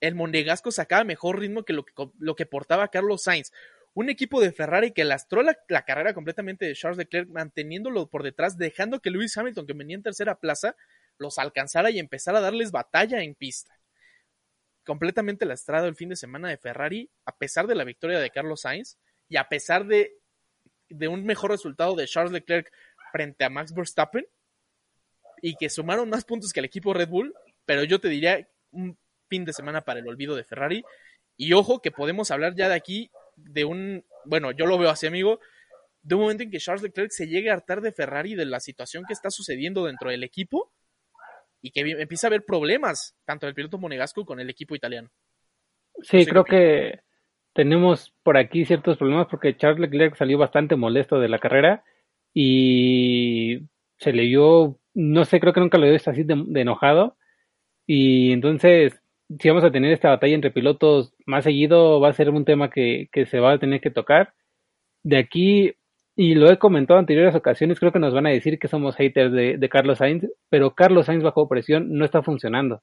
Speaker 1: el Monegasco sacaba mejor ritmo que lo que, lo que portaba Carlos Sainz. Un equipo de Ferrari que lastró la, la carrera completamente de Charles Leclerc, manteniéndolo por detrás, dejando que Lewis Hamilton, que venía en tercera plaza, los alcanzara y empezara a darles batalla en pista. Completamente lastrado el fin de semana de Ferrari, a pesar de la victoria de Carlos Sainz y a pesar de, de un mejor resultado de Charles Leclerc frente a Max Verstappen y que sumaron más puntos que el equipo Red Bull, pero yo te diría fin de semana para el olvido de Ferrari. Y ojo que podemos hablar ya de aquí de un, bueno, yo lo veo así, amigo, de un momento en que Charles Leclerc se llegue a hartar de Ferrari de la situación que está sucediendo dentro del equipo y que empieza a haber problemas tanto del piloto monegasco con el equipo italiano.
Speaker 2: Sí,
Speaker 1: No sé
Speaker 2: creo que tenemos por aquí ciertos problemas porque Charles Leclerc salió bastante molesto de la carrera y se le vio, no sé, creo que nunca lo he visto así de, de enojado. Y entonces, si vamos a tener esta batalla entre pilotos más seguido, va a ser un tema que, que se va a tener que tocar. De aquí, y lo he comentado en anteriores ocasiones, creo que nos van a decir que somos haters de, Carlos Sainz, pero Carlos Sainz bajo presión no está funcionando.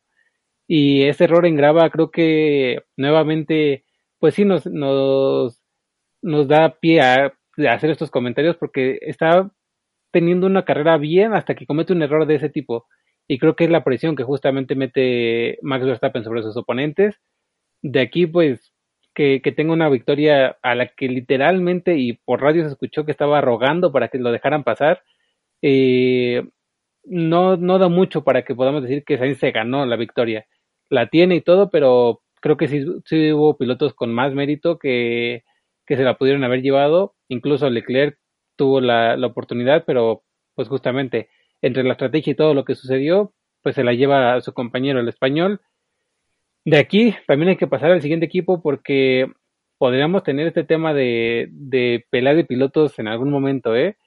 Speaker 2: Y ese error en grava creo que nuevamente, pues sí nos, nos, nos da pie a, a hacer estos comentarios porque está teniendo una carrera bien hasta que comete un error de ese tipo. Y creo que es la presión que justamente mete Max Verstappen sobre sus oponentes. De aquí, pues, que, que tenga una victoria a la que literalmente y por radio se escuchó que estaba rogando para que lo dejaran pasar. Eh, no, no da mucho para que podamos decir que Sainz se ganó la victoria. La tiene y todo, pero creo que sí, hubo pilotos con más mérito que, que se la pudieron haber llevado. Incluso Leclerc tuvo la, la oportunidad, pero pues justamente entre la estrategia y todo lo que sucedió, pues se la lleva a su compañero el español. De aquí también hay que pasar al siguiente equipo porque podríamos tener este tema de, de de pilotos en algún momento, ¿eh?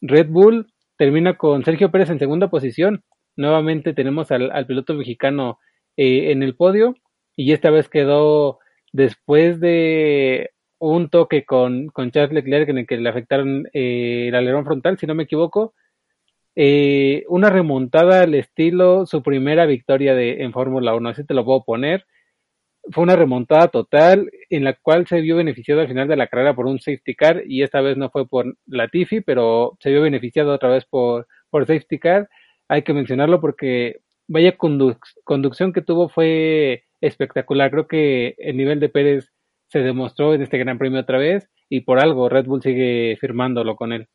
Speaker 2: Red Bull termina con Sergio Pérez en segunda posición. Nuevamente tenemos al, piloto mexicano eh, en el podio y esta vez quedó después de un toque con, con Charles Leclerc en el que le afectaron eh, el alerón frontal, si no me equivoco. Eh, una remontada al estilo su primera victoria de, en Fórmula 1, así te lo puedo poner. Fue una remontada total en la cual se vio beneficiado al final de la carrera por un safety car y esta vez no fue por Latifi, pero se vio beneficiado otra vez por, por safety car. Hay que mencionarlo porque vaya conduc conducción que tuvo fue espectacular. Creo que el nivel de Pérez se demostró en este Gran Premio otra vez y por algo Red Bull sigue firmándolo con él.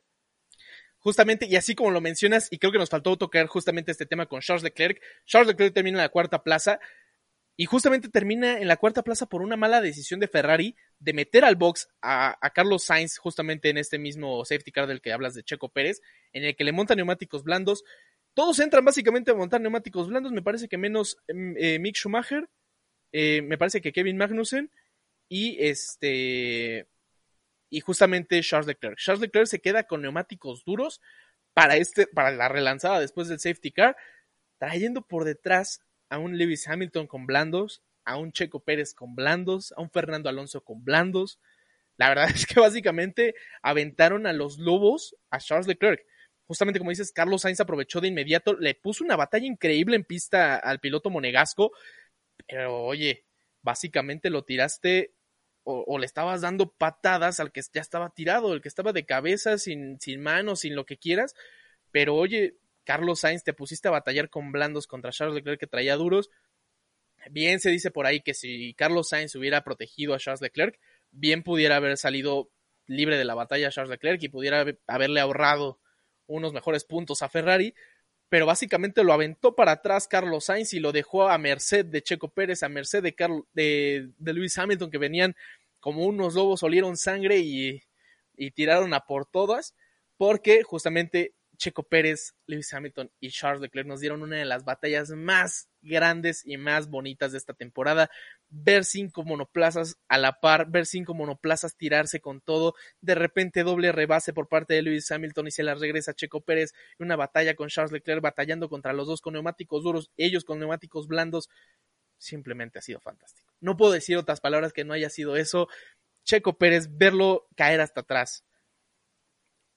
Speaker 1: Justamente, y así como lo mencionas, y creo que nos faltó tocar justamente este tema con Charles Leclerc, Charles Leclerc termina en la cuarta plaza y justamente termina en la cuarta plaza por una mala decisión de Ferrari de meter al box a, Carlos Sainz justamente en este mismo safety car del que hablas de Checo Pérez, en el que le montan neumáticos blandos. Todos entran básicamente a montar neumáticos blandos, me parece que menos eh, Mick Schumacher, eh, me parece que Kevin Magnussen y este y justamente Charles Leclerc. Charles Leclerc se queda con neumáticos duros para este para la relanzada después del safety car, trayendo por detrás a un Lewis Hamilton con blandos, a un Checo Pérez con blandos, a un Fernando Alonso con blandos. La verdad es que básicamente aventaron a los lobos a Charles Leclerc. Justamente como dices, Carlos Sainz aprovechó de inmediato, le puso una batalla increíble en pista al piloto monegasco, pero oye, básicamente lo tiraste o, le estabas dando patadas al que ya estaba tirado, el que estaba de cabeza, sin, sin manos, sin lo que quieras. Pero oye, Carlos Sainz, te pusiste a batallar con blandos contra Charles Leclerc que traía duros. Bien se dice por ahí que si Carlos Sainz hubiera protegido a Charles Leclerc, bien pudiera haber salido libre de la batalla Charles Leclerc y pudiera haberle ahorrado unos mejores puntos a Ferrari, pero básicamente lo aventó para atrás Carlos Sainz y lo dejó a merced de Checo Pérez, a merced de, Carl, de, de Lewis Hamilton, que venían como unos lobos, olieron sangre y, y tiraron a por todas, porque justamente Checo Pérez, Lewis Hamilton y Charles Leclerc nos dieron una de las batallas más grandes y más bonitas de esta temporada. Ver cinco monoplazas a la par, ver cinco monoplazas tirarse con todo, de repente doble rebase por parte de Lewis Hamilton y se la regresa Checo Pérez, una batalla con Charles Leclerc batallando contra los dos con neumáticos duros, ellos con neumáticos blandos. Simplemente ha sido fantástico. No puedo decir otras palabras que no haya sido eso. Checo Pérez, verlo caer hasta atrás,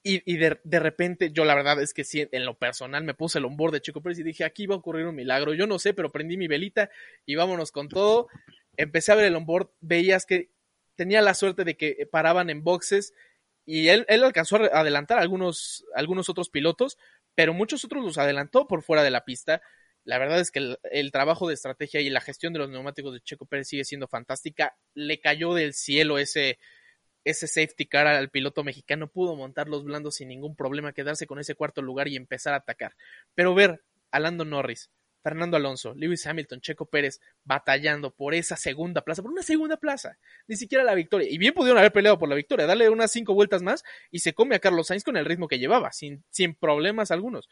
Speaker 1: y, de, repente, yo la verdad es que sí, en lo personal me puse el onboard de Checo Pérez y dije, aquí va a ocurrir un milagro. Yo no sé, pero prendí mi velita y vámonos con todo. Empecé a ver el onboard, veías que tenía la suerte de que paraban en boxes y él, él alcanzó a adelantar a algunos, algunos otros pilotos, pero muchos otros los adelantó por fuera de la pista. La verdad es que el, el, trabajo de estrategia y la gestión de los neumáticos de Checo Pérez sigue siendo fantástica. Le cayó del cielo ese, ese safety car al piloto mexicano pudo montar los blandos sin ningún problema, quedarse con ese cuarto lugar y empezar a atacar. Pero ver a Lando Norris, Fernando Alonso, Lewis Hamilton, Checo Pérez batallando por esa segunda plaza, por una segunda plaza, ni siquiera la victoria. Y bien pudieron haber peleado por la victoria, darle unas cinco vueltas más y se come a Carlos Sainz con el ritmo que llevaba, sin, problemas algunos.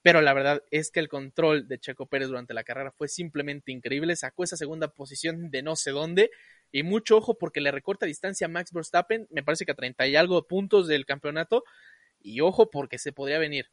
Speaker 1: Pero la verdad es que el control de Checo Pérez durante la carrera fue simplemente increíble. Sacó esa segunda posición de no sé dónde y mucho ojo porque le recorta distancia a Max Verstappen, me parece que a 30 y algo puntos del campeonato. Y ojo porque se podría venir.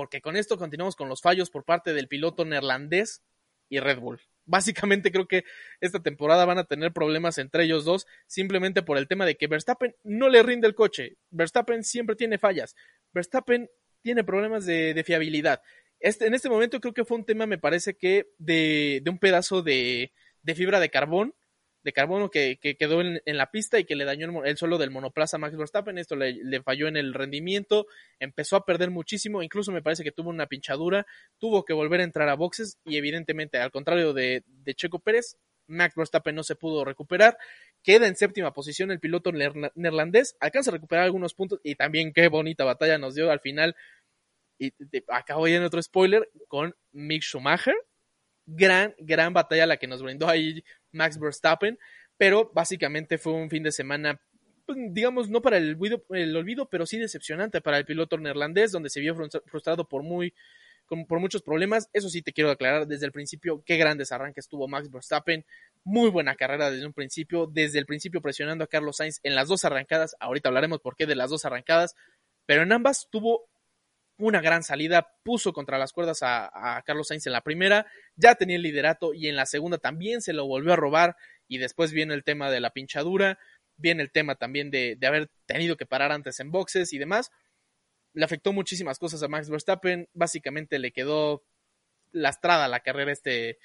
Speaker 1: Porque con esto continuamos con los fallos por parte del piloto neerlandés y Red Bull. Básicamente creo que esta temporada van a tener problemas entre ellos dos, simplemente por el tema de que Verstappen no le rinde el coche. Verstappen siempre tiene fallas. Verstappen tiene problemas de, fiabilidad. Este, en este momento creo que fue un tema, me parece que, de, de un pedazo de, de fibra de carbón de carbono que, que quedó en, en, la pista y que le dañó el, el suelo del monoplaza Max Verstappen. Esto le, le, falló en el rendimiento, empezó a perder muchísimo, incluso me parece que tuvo una pinchadura, tuvo que volver a entrar a boxes y evidentemente, al contrario de, de Checo Pérez, Max Verstappen no se pudo recuperar, queda en séptima posición el piloto neerlandés, alcanza a recuperar algunos puntos y también qué bonita batalla nos dio al final Y acabo de en otro spoiler con Mick Schumacher. Gran, gran batalla la que nos brindó ahí Max Verstappen, pero básicamente fue un fin de semana, pues, digamos, no para el olvido, el olvido, pero sí decepcionante para el piloto neerlandés, donde se vio frustra- frustrado por muy por muchos problemas. Eso sí te quiero aclarar desde el principio qué grandes arranques tuvo Max Verstappen. Muy buena carrera desde un principio, desde el principio presionando a Carlos Sainz en las dos arrancadas. Ahorita hablaremos por qué de las dos arrancadas, pero en ambas tuvo una gran salida, puso contra las cuerdas a, Carlos Sainz en la primera, ya tenía el liderato y en la segunda también se lo volvió a robar y después viene el tema de la pinchadura, viene el tema también de, de haber tenido que parar antes en boxes y demás. Le afectó muchísimas cosas a Max Verstappen, básicamente le quedó lastrada la carrera este,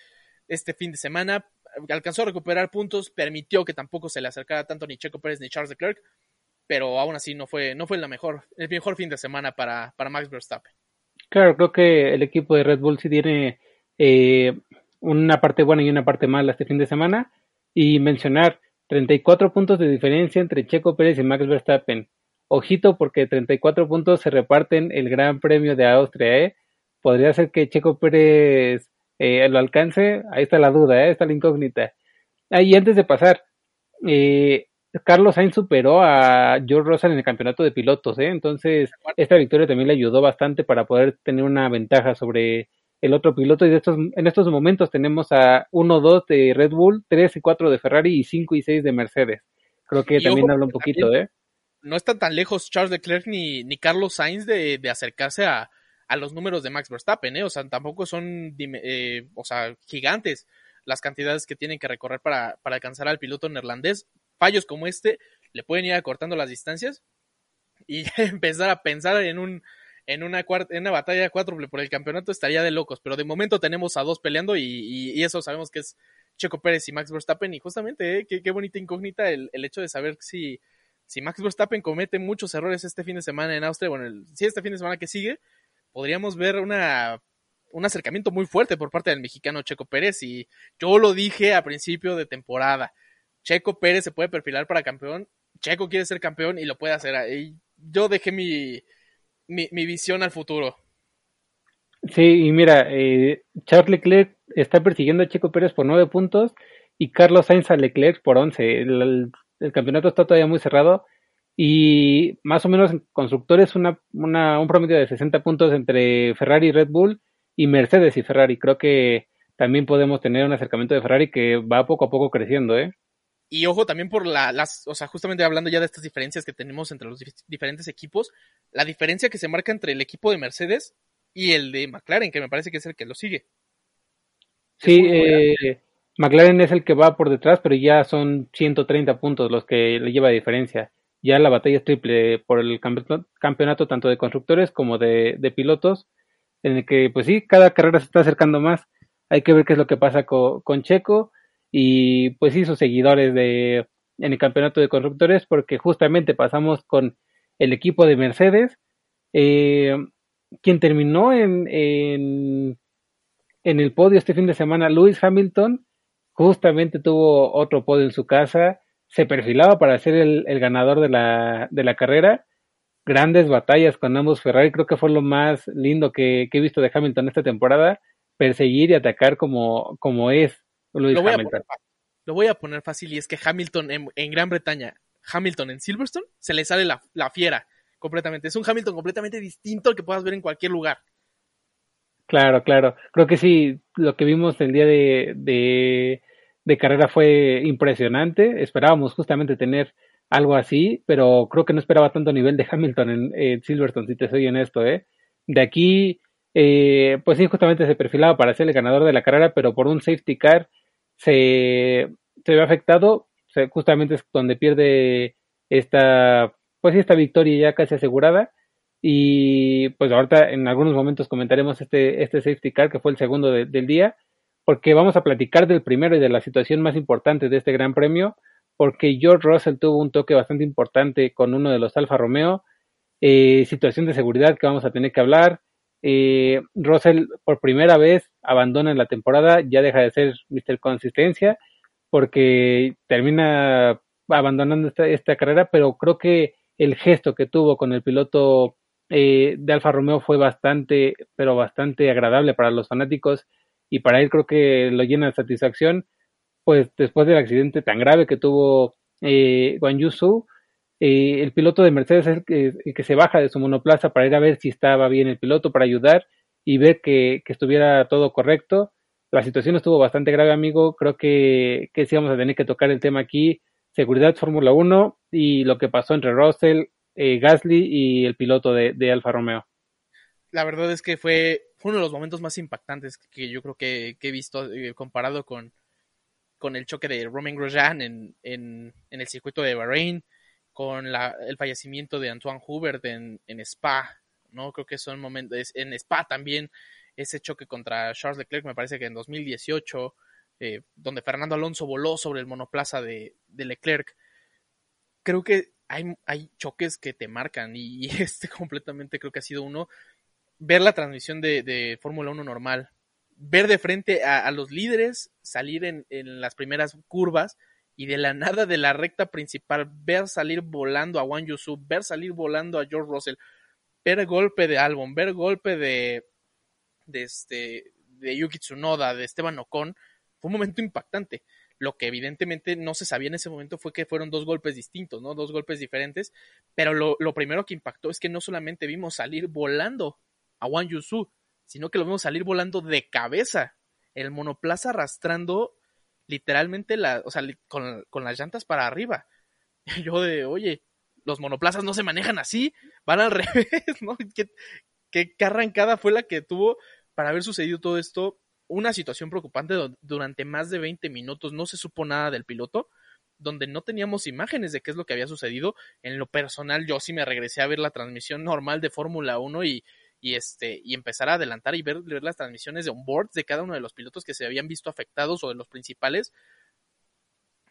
Speaker 1: este fin de semana, alcanzó a recuperar puntos, permitió que tampoco se le acercara tanto ni Checo Pérez ni Charles Leclerc, pero aún así no fue, no fue la mejor, el mejor fin de semana para, para Max Verstappen.
Speaker 2: Claro, creo que el equipo de Red Bull sí tiene eh, una parte buena y una parte mala este fin de semana. Y mencionar 34 puntos de diferencia entre Checo Pérez y Max Verstappen. Ojito porque 34 puntos se reparten el Gran Premio de Austria. ¿eh? Podría ser que Checo Pérez eh, lo alcance. Ahí está la duda, ¿eh? está la incógnita. Ahí antes de pasar, eh, Carlos Sainz superó a George Russell en el campeonato de pilotos, ¿eh? entonces esta victoria también le ayudó bastante para poder tener una ventaja sobre el otro piloto y de estos, en estos momentos tenemos a 1-2 de Red Bull, 3 y 4 de Ferrari y 5 y 6 de Mercedes. Creo que
Speaker 1: Y
Speaker 2: también habla un poquito, ¿eh?
Speaker 1: No están tan lejos Charles Leclerc ni, ni Carlos Sainz de, de acercarse a, a, los números de Max Verstappen, ¿eh? O sea, tampoco son eh, o sea, gigantes las cantidades que tienen que recorrer para, para alcanzar al piloto neerlandés. Fallos como este le pueden ir acortando las distancias y empezar a pensar en un en una en una batalla cuádruple por el campeonato estaría de locos, pero de momento tenemos a dos peleando y, y, y eso sabemos que es Checo Pérez y Max Verstappen y justamente ¿eh? qué, qué, bonita incógnita el, el, hecho de saber si, si Max Verstappen comete muchos errores este fin de semana en Austria, bueno, el, si este fin de semana que sigue, podríamos ver una, un acercamiento muy fuerte por parte del mexicano Checo Pérez y yo lo dije a principio de temporada, Checo Pérez se puede perfilar para campeón, Checo quiere ser campeón y lo puede hacer. Yo dejé mi, mi, visión al futuro.
Speaker 2: Sí, y mira, eh, Charles Leclerc está persiguiendo a Checo Pérez por nueve puntos y Carlos Sainz a Leclerc por once. El, el, el, campeonato está todavía muy cerrado y más o menos en constructores una, una, un promedio de 60 puntos entre Ferrari y Red Bull y Mercedes y Ferrari. Creo que también podemos tener un acercamiento de Ferrari que va poco a poco creciendo, ¿eh?
Speaker 1: Y ojo también por la, las, o sea, justamente hablando ya de estas diferencias que tenemos entre los diferentes equipos, la diferencia que se marca entre el equipo de Mercedes y el de McLaren, que me parece que es el que lo sigue.
Speaker 2: Sí, eh, McLaren es el que va por detrás, pero ya son 130 puntos los que le lleva diferencia. Ya la batalla es triple por el campeonato, campeonato tanto de constructores como de, de, pilotos, en el que, pues sí, cada carrera se está acercando más. Hay que ver qué es lo que pasa con Checo y pues sus seguidores de en el campeonato de constructores porque justamente pasamos con el equipo de Mercedes eh, quien terminó en, en, en, el podio este fin de semana Lewis Hamilton justamente tuvo otro podio en su casa se perfilaba para ser el, el ganador de la, de la carrera. Grandes batallas con ambos Ferrari creo que fue lo más lindo que, que he visto de Hamilton esta temporada perseguir y atacar como, como es
Speaker 1: lo voy, poner, lo voy, a poner, fácil y es que Hamilton en, en, Gran Bretaña, Hamilton en Silverstone, se le sale la, la, fiera completamente. Es un Hamilton completamente distinto al que puedas ver en cualquier lugar.
Speaker 2: Claro, claro. Creo que sí, lo que vimos el día de, de, de carrera fue impresionante. Esperábamos justamente tener algo así, pero creo que no esperaba tanto nivel de Hamilton en, en Silverstone, si te soy honesto, ¿eh? De aquí, eh, pues sí, justamente se perfilaba para ser el ganador de la carrera, pero por un safety car se, se ve afectado, justamente es donde pierde esta, pues esta victoria ya casi asegurada. Y pues ahorita en algunos momentos comentaremos este, este safety car que fue el segundo de, del día, porque vamos a platicar del primero y de la situación más importante de este gran premio, porque George Russell tuvo un toque bastante importante con uno de los Alfa Romeo, eh, situación de seguridad que vamos a tener que hablar, eh, Russell por primera vez abandona la temporada, ya deja de ser Mr. Consistencia, porque termina abandonando esta, esta, carrera, pero creo que el gesto que tuvo con el piloto eh, de Alfa Romeo fue bastante, pero bastante agradable para los fanáticos y para él creo que lo llena de satisfacción, pues después del accidente tan grave que tuvo eh, Guan Yusu, eh, el piloto de Mercedes es el que, se baja de su monoplaza para ir a ver si estaba bien el piloto, para ayudar y ver que, estuviera todo correcto. La situación estuvo bastante grave, amigo. Creo que, que sí vamos a tener que tocar el tema aquí. Seguridad Fórmula 1 y lo que pasó entre Russell, eh, Gasly y el piloto de, de Alfa Romeo.
Speaker 1: La verdad es que fue, uno de los momentos más impactantes que yo creo que, he visto eh, comparado con, con el choque de Romain Grosjean en, en, en el circuito de Bahrein, con la, el fallecimiento de Antoine Hubert en, Spa, ¿no? Creo que son momentos, en Spa también, ese choque contra Charles Leclerc, me parece que en 2018, eh, donde Fernando Alonso voló sobre el monoplaza de, Leclerc, creo que hay, hay, choques que te marcan y, este completamente creo que ha sido uno. Ver la transmisión de, de Fórmula 1 normal, ver de frente a, a los líderes salir en, en, las primeras curvas y de la nada de la recta principal, ver salir volando a Wang Yusu, ver salir volando a George Russell, ver golpe de Albon, ver golpe de, de, este, de Yuki Tsunoda, de Esteban Ocon, fue un momento impactante. Lo que evidentemente no se sabía en ese momento fue que fueron dos golpes distintos, ¿no? Dos golpes diferentes. Pero lo, lo primero que impactó es que no solamente vimos salir volando a Wang Yusu, sino que lo vimos salir volando de cabeza. El monoplaza arrastrando literalmente la, o sea, con, con las llantas para arriba. Yo de, oye, los monoplazas no se manejan así, van al revés, ¿no? ¿Qué, qué, qué arrancada fue la que tuvo para haber sucedido todo esto? Una situación preocupante durante más de 20 minutos, no se supo nada del piloto, donde no teníamos imágenes de qué es lo que había sucedido. En lo personal, yo sí me regresé a ver la transmisión normal de Fórmula 1 y, y, este, y empezar a adelantar y ver, ver las transmisiones de onboard de cada uno de los pilotos que se habían visto afectados o de los principales.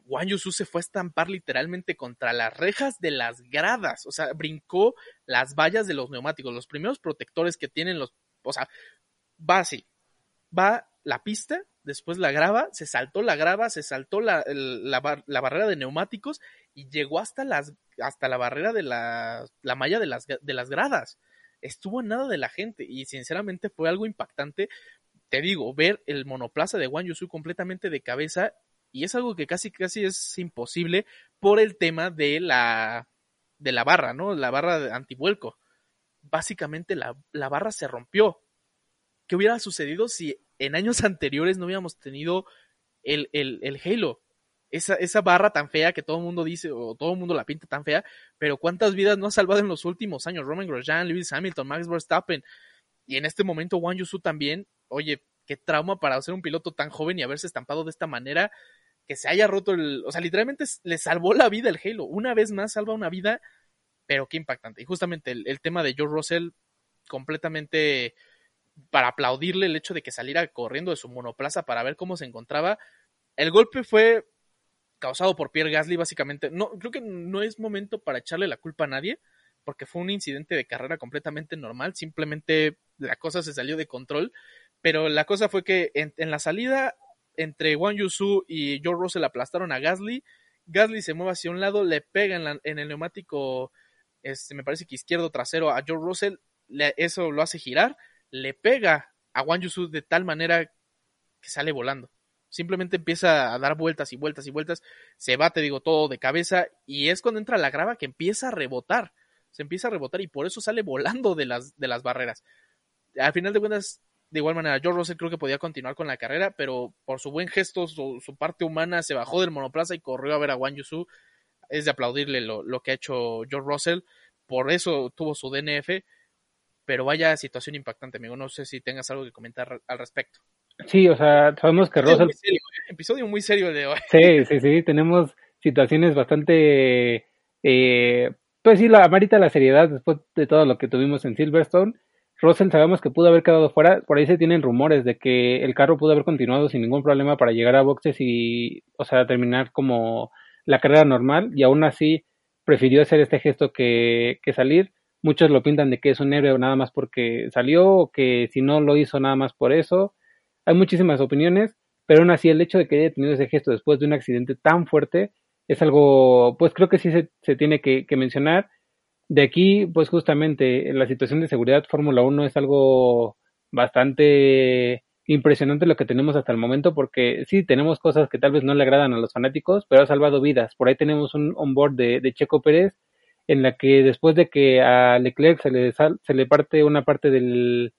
Speaker 1: Wang Yusu se fue a estampar literalmente contra las rejas de las gradas, o sea, brincó las vallas de los neumáticos, los primeros protectores que tienen los, o sea, va así, va la pista, después la grava, se saltó la grava, se saltó la, la, la barrera de neumáticos y llegó hasta las hasta la barrera de la, la malla de las, de las gradas. Estuvo en nada de la gente y sinceramente fue algo impactante. Te digo, ver el monoplaza de Wang Yusu completamente de cabeza y es algo que casi casi es imposible por el tema de la de la barra, ¿no? La barra de antivuelco. Básicamente la, la barra se rompió. ¿Qué hubiera sucedido si en años anteriores no hubiéramos tenido el, el, el Halo? Esa, esa, barra tan fea que todo el mundo dice, o todo el mundo la pinta tan fea, pero cuántas vidas no ha salvado en los últimos años. Roman Grosjean, Lewis Hamilton, Max Verstappen, y en este momento Wang Yusu también. Oye, qué trauma para ser un piloto tan joven y haberse estampado de esta manera, que se haya roto el. O sea, literalmente le salvó la vida el Halo. Una vez más salva una vida, pero qué impactante. Y justamente el, el tema de George Russell, completamente para aplaudirle el hecho de que saliera corriendo de su monoplaza para ver cómo se encontraba. El golpe fue causado por Pierre Gasly, básicamente. No, creo que no es momento para echarle la culpa a nadie, porque fue un incidente de carrera completamente normal. Simplemente la cosa se salió de control. Pero la cosa fue que en, la salida entre Wang Yusu y George Russell aplastaron a Gasly. Gasly se mueve hacia un lado, le pega en, el neumático, este, me parece que izquierdo trasero a George Russell, le, eso lo hace girar le pega a Wang Yusu de tal manera que sale volando. Simplemente empieza a dar vueltas y vueltas y vueltas, se va, te digo, todo de cabeza y es cuando entra la grava que empieza a rebotar. Se empieza a rebotar y por eso sale volando de las, de las barreras. Al final de cuentas, de igual manera, George Russell creo que podía continuar con la carrera, pero por su buen gesto, su, parte humana, se bajó del monoplaza y corrió a ver a Wang Yusu. Es de aplaudirle lo, lo que ha hecho George Russell. Por eso tuvo su DNF pero vaya situación impactante, amigo. No sé si tengas algo que comentar al respecto.
Speaker 2: Sí, o sea, sabemos que Russell...
Speaker 1: Muy serio, ¿eh? Episodio muy serio de hoy.
Speaker 2: Sí, sí, sí, tenemos situaciones bastante... Eh, pues sí, la marita la seriedad después de todo lo que tuvimos en Silverstone. Russell sabemos que pudo haber quedado fuera, por ahí se tienen rumores de que el carro pudo haber continuado sin ningún problema para llegar a boxes y, o sea, terminar como la carrera normal y aún así prefirió hacer este gesto que, que salir Muchos lo pintan de que es un héroe nada más porque salió, o que si no lo hizo nada más por eso. Hay muchísimas opiniones, pero aún así el hecho de que haya tenido ese gesto después de un accidente tan fuerte es algo, pues creo que sí se, tiene que, mencionar. de aquí, pues justamente la situación de seguridad Fórmula 1 es algo bastante impresionante lo que tenemos hasta el momento porque sí tenemos cosas que tal vez no le agradan a los fanáticos, pero ha salvado vidas. Por ahí tenemos un onboard de, de Checo Pérez en la que después de que a Leclerc se le, se le parte una parte del,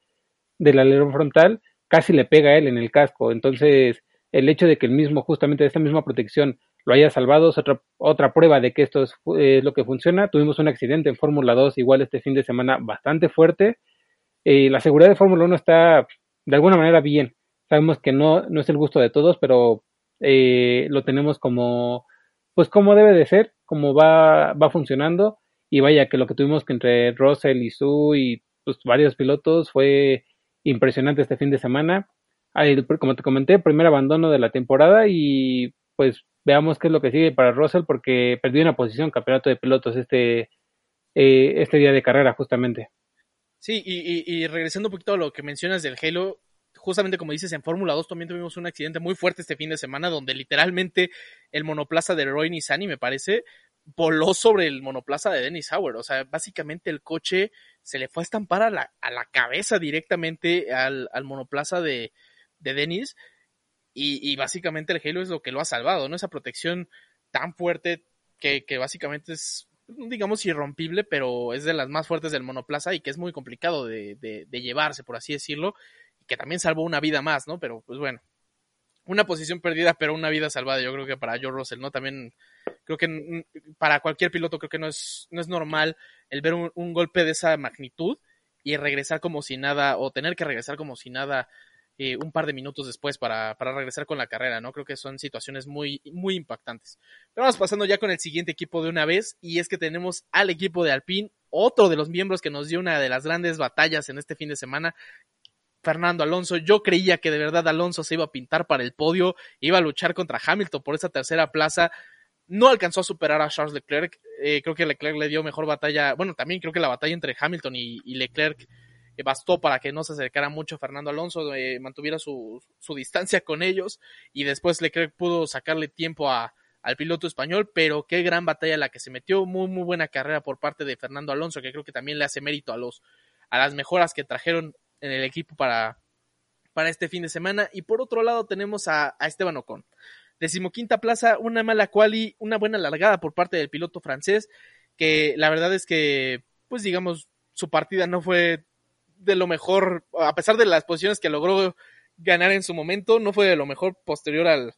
Speaker 2: del alerón frontal, casi le pega a él en el casco. Entonces, el hecho de que el mismo, justamente de esta misma protección, lo haya salvado es otra, otra prueba de que esto es, lo que funciona. Tuvimos un accidente en Fórmula 2 igual este fin de semana bastante fuerte. Eh, la seguridad de Fórmula 1 está de alguna manera bien. Sabemos que no, no es el gusto de todos, pero eh, lo tenemos como, pues como debe de ser, como va, va funcionando. Y vaya que lo que tuvimos que entre Russell y Sue y pues, varios pilotos fue impresionante este fin de semana. como te comenté, primer abandono de la temporada y pues veamos qué es lo que sigue para Russell porque perdió una posición campeonato de pilotos este, eh, este día de carrera justamente.
Speaker 1: Sí, y, regresando un poquito a lo que mencionas del Halo, justamente como dices, en Fórmula 2 también tuvimos un accidente muy fuerte este fin de semana donde literalmente el monoplaza de Roy Nissani, me parece, voló sobre el monoplaza de Dennis Howard. O sea, básicamente el coche se le fue a estampar a la, a la cabeza directamente al, al monoplaza de, de Dennis. Y, y, básicamente el Halo es lo que lo ha salvado, ¿no? Esa protección tan fuerte que, que básicamente es, digamos, irrompible, pero es de las más fuertes del monoplaza y que es muy complicado de, de, de llevarse, por así decirlo. Y que también salvó una vida más, ¿no? Pero pues bueno, una posición perdida, pero una vida salvada. Yo creo que para Joe Russell, ¿no? También creo que para cualquier piloto creo que no es, no es normal el ver un, golpe de esa magnitud y regresar como si nada, o tener que regresar como si nada eh, un par de minutos después para, para, regresar con la carrera, ¿no? Creo que son situaciones muy, muy impactantes. Pero vamos pasando ya con el siguiente equipo de una vez, y es que tenemos al equipo de Alpine, otro de los miembros que nos dio una de las grandes batallas en este fin de semana, Fernando Alonso. Yo creía que de verdad Alonso se iba a pintar para el podio, iba a luchar contra Hamilton por esa tercera plaza. No alcanzó a superar a Charles Leclerc. Eh, creo que Leclerc le dio mejor batalla. Bueno, también creo que la batalla entre Hamilton y, Leclerc eh, bastó para que no se acercara mucho Fernando Alonso, eh, mantuviera su, su, distancia con ellos y después Leclerc pudo sacarle tiempo a, al piloto español, pero qué gran batalla la que se metió, muy muy buena carrera por parte de Fernando Alonso, que creo que también le hace mérito a los a las mejoras que trajeron en el equipo para, para este fin de semana. Y por otro lado tenemos a, Esteban Ocon. Decimoquinta plaza, una mala quali, una buena largada por parte del piloto francés, que la verdad es que, pues digamos, su partida no fue de lo mejor, a pesar de las posiciones que logró ganar en su momento, no fue de lo mejor posterior al,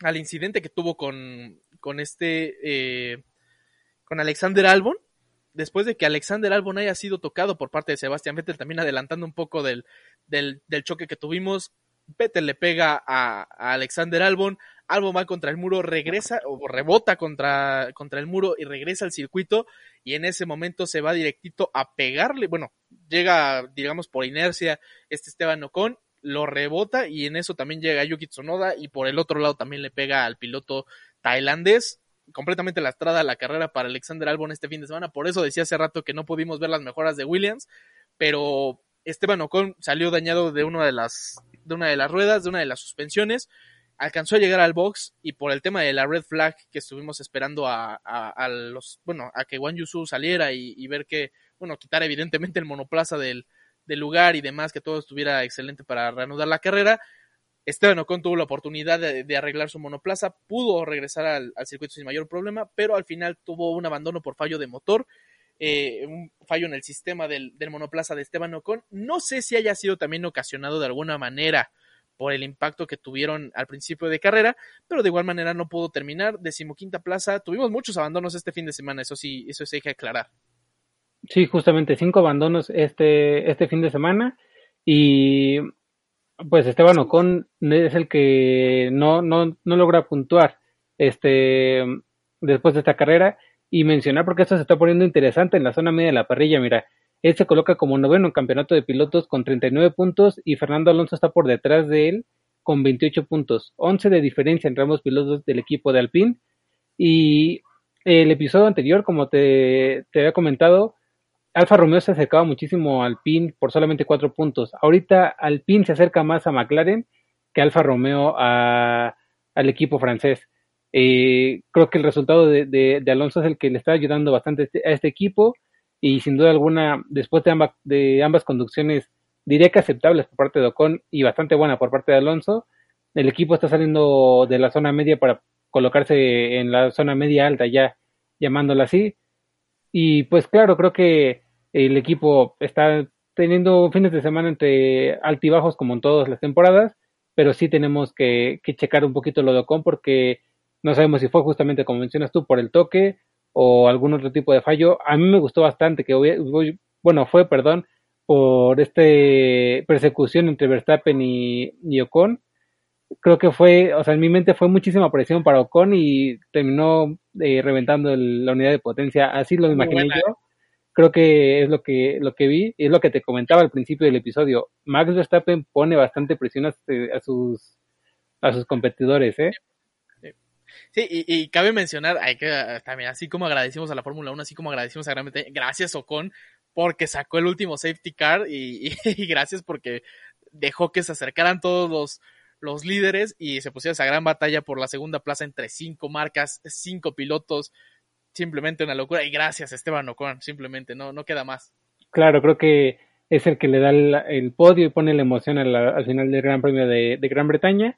Speaker 1: al incidente que tuvo con, con este, eh, con Alexander Albon, después de que Alexander Albon haya sido tocado por parte de Sebastián Vettel, también adelantando un poco del, del, del choque que tuvimos, Vettel le pega a, Alexander Albon, Albon va contra el muro, regresa o rebota contra, contra el muro y regresa al circuito y en ese momento se va directito a pegarle, bueno, llega digamos por inercia este Esteban Ocon, lo rebota y en eso también llega Yuki Tsunoda y por el otro lado también le pega al piloto tailandés, completamente lastrada la carrera para Alexander Albon este fin de semana. Por eso decía hace rato que no pudimos ver las mejoras de Williams, pero Esteban Ocon salió dañado de una de las, de una de las ruedas, de una de las suspensiones. Alcanzó a llegar al box y por el tema de la red flag que estuvimos esperando a, a, los, bueno, a que Wang Yusu saliera y, ver que, bueno, quitar evidentemente el monoplaza del, del lugar y demás, que todo estuviera excelente para reanudar la carrera Esteban Ocon tuvo la oportunidad de, arreglar su monoplaza, pudo regresar al, circuito sin mayor problema, pero al final tuvo un abandono por fallo de motor, eh, un fallo en el sistema del, monoplaza de Esteban Ocon. No sé si haya sido también ocasionado de alguna manera por el impacto que tuvieron al principio de carrera, pero de igual manera no pudo terminar. Decimoquinta plaza, tuvimos muchos abandonos este fin de semana, eso sí, eso sí hay que aclarar.
Speaker 2: Sí, justamente cinco abandonos este, este fin de semana y pues Esteban Ocon es el que no, no, no logra puntuar este después de esta carrera y mencionar porque esto se está poniendo interesante en la zona media de la parrilla, mira, él se coloca como noveno en campeonato de pilotos con 39 puntos y Fernando Alonso está por detrás de él con 28 puntos, 11 de diferencia entre ambos pilotos del equipo de Alpine y el episodio anterior, como te, había comentado, Alfa Romeo se acercaba muchísimo al PIN por solamente cuatro puntos. Ahorita Alpine se acerca más a McLaren que Alfa Romeo a, al equipo francés. Eh, creo que el resultado de, de, Alonso es el que le está ayudando bastante a este, este equipo y sin duda alguna, después de, ambas de ambas conducciones, diría que aceptables por parte de Ocon y bastante buena por parte de Alonso, el equipo está saliendo de la zona media para colocarse en la zona media alta ya, llamándola así. Y pues claro, creo que el equipo está teniendo fines de semana entre altibajos como en todas las temporadas, pero sí tenemos que, que checar un poquito lo de Ocon porque no sabemos si fue justamente como mencionas tú por el toque o algún otro tipo de fallo. A mí me gustó bastante que, bueno, fue, perdón, por este persecución entre Verstappen y, y Ocon. Creo que fue, o sea, en mi mente fue muchísima presión para Ocon y terminó eh, reventando el, la unidad de potencia. Así lo imaginé yo. Creo que es lo que, lo que vi, y es lo que te comentaba al principio del episodio. Max Verstappen pone bastante presión a, a sus, a sus competidores, ¿eh?
Speaker 1: Sí, y, y, cabe mencionar, hay que también, así como agradecimos a la Fórmula 1, así como agradecimos a Gran Bretaña, gracias Ocon, porque sacó el último safety car y, gracias porque dejó que se acercaran todos los, los líderes y se pusiera esa gran batalla por la segunda plaza entre cinco marcas, cinco pilotos, simplemente una locura. Y gracias Esteban Ocon, simplemente, no, no queda más.
Speaker 2: Claro, creo que es el que le da el, podio y pone la emoción al, al final del Gran Premio de Gran Bretaña.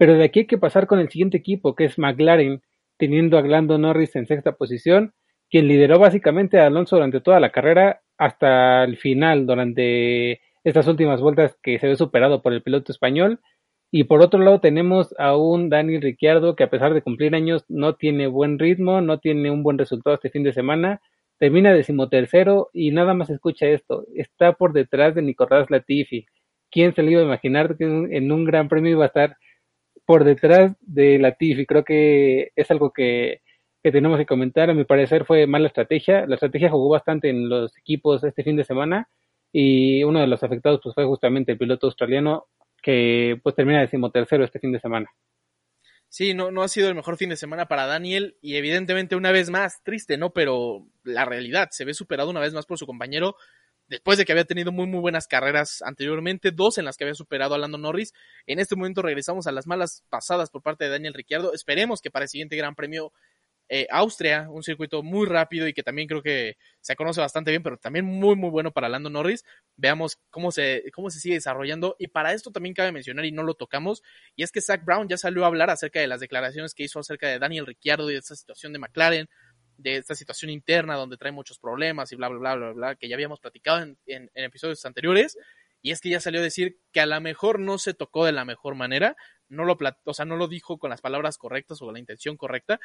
Speaker 2: Pero de aquí hay que pasar con el siguiente equipo, que es McLaren, teniendo a Lando Norris en sexta posición, quien lideró básicamente a Alonso durante toda la carrera hasta el final, durante estas últimas vueltas que se ve superado por el piloto español. Y por otro lado tenemos a un Daniel Ricciardo que a pesar de cumplir años no tiene buen ritmo, no tiene un buen resultado este fin de semana, termina decimotercero y nada más escucha esto, está por detrás de Nicolás Latifi. ¿Quién se le iba a imaginar que en un gran premio iba a estar por detrás de Latifi. Creo que es algo que, que tenemos que comentar. A mi parecer fue mala estrategia. La estrategia jugó bastante en los equipos este fin de semana y uno de los afectados pues fue justamente el piloto australiano que pues termina decimotercero este fin de semana.
Speaker 1: Sí, no, no ha sido el mejor fin de semana para Daniel y evidentemente una vez más, triste, ¿no? Pero la realidad, se ve superado una vez más por su compañero después de que había tenido muy muy buenas carreras anteriormente, dos en las que había superado a Lando Norris. En este momento regresamos a las malas pasadas por parte de Daniel Ricciardo. Esperemos que para el siguiente Gran Premio eh, Austria, un circuito muy rápido y que también creo que se conoce bastante bien, pero también muy muy bueno para Lando Norris. Veamos cómo se, cómo se sigue desarrollando. Y para esto también cabe mencionar, y no lo tocamos, y es que Zach Brown ya salió a hablar acerca de las declaraciones que hizo acerca de Daniel Ricciardo y de esta situación de McLaren de esta situación interna donde trae muchos problemas y bla, bla, bla, bla, bla, que ya habíamos platicado en, episodios anteriores. Y es que ya salió a decir que a lo mejor no se tocó de la mejor manera, no lo, o sea, no lo dijo con las palabras correctas o con la intención correcta,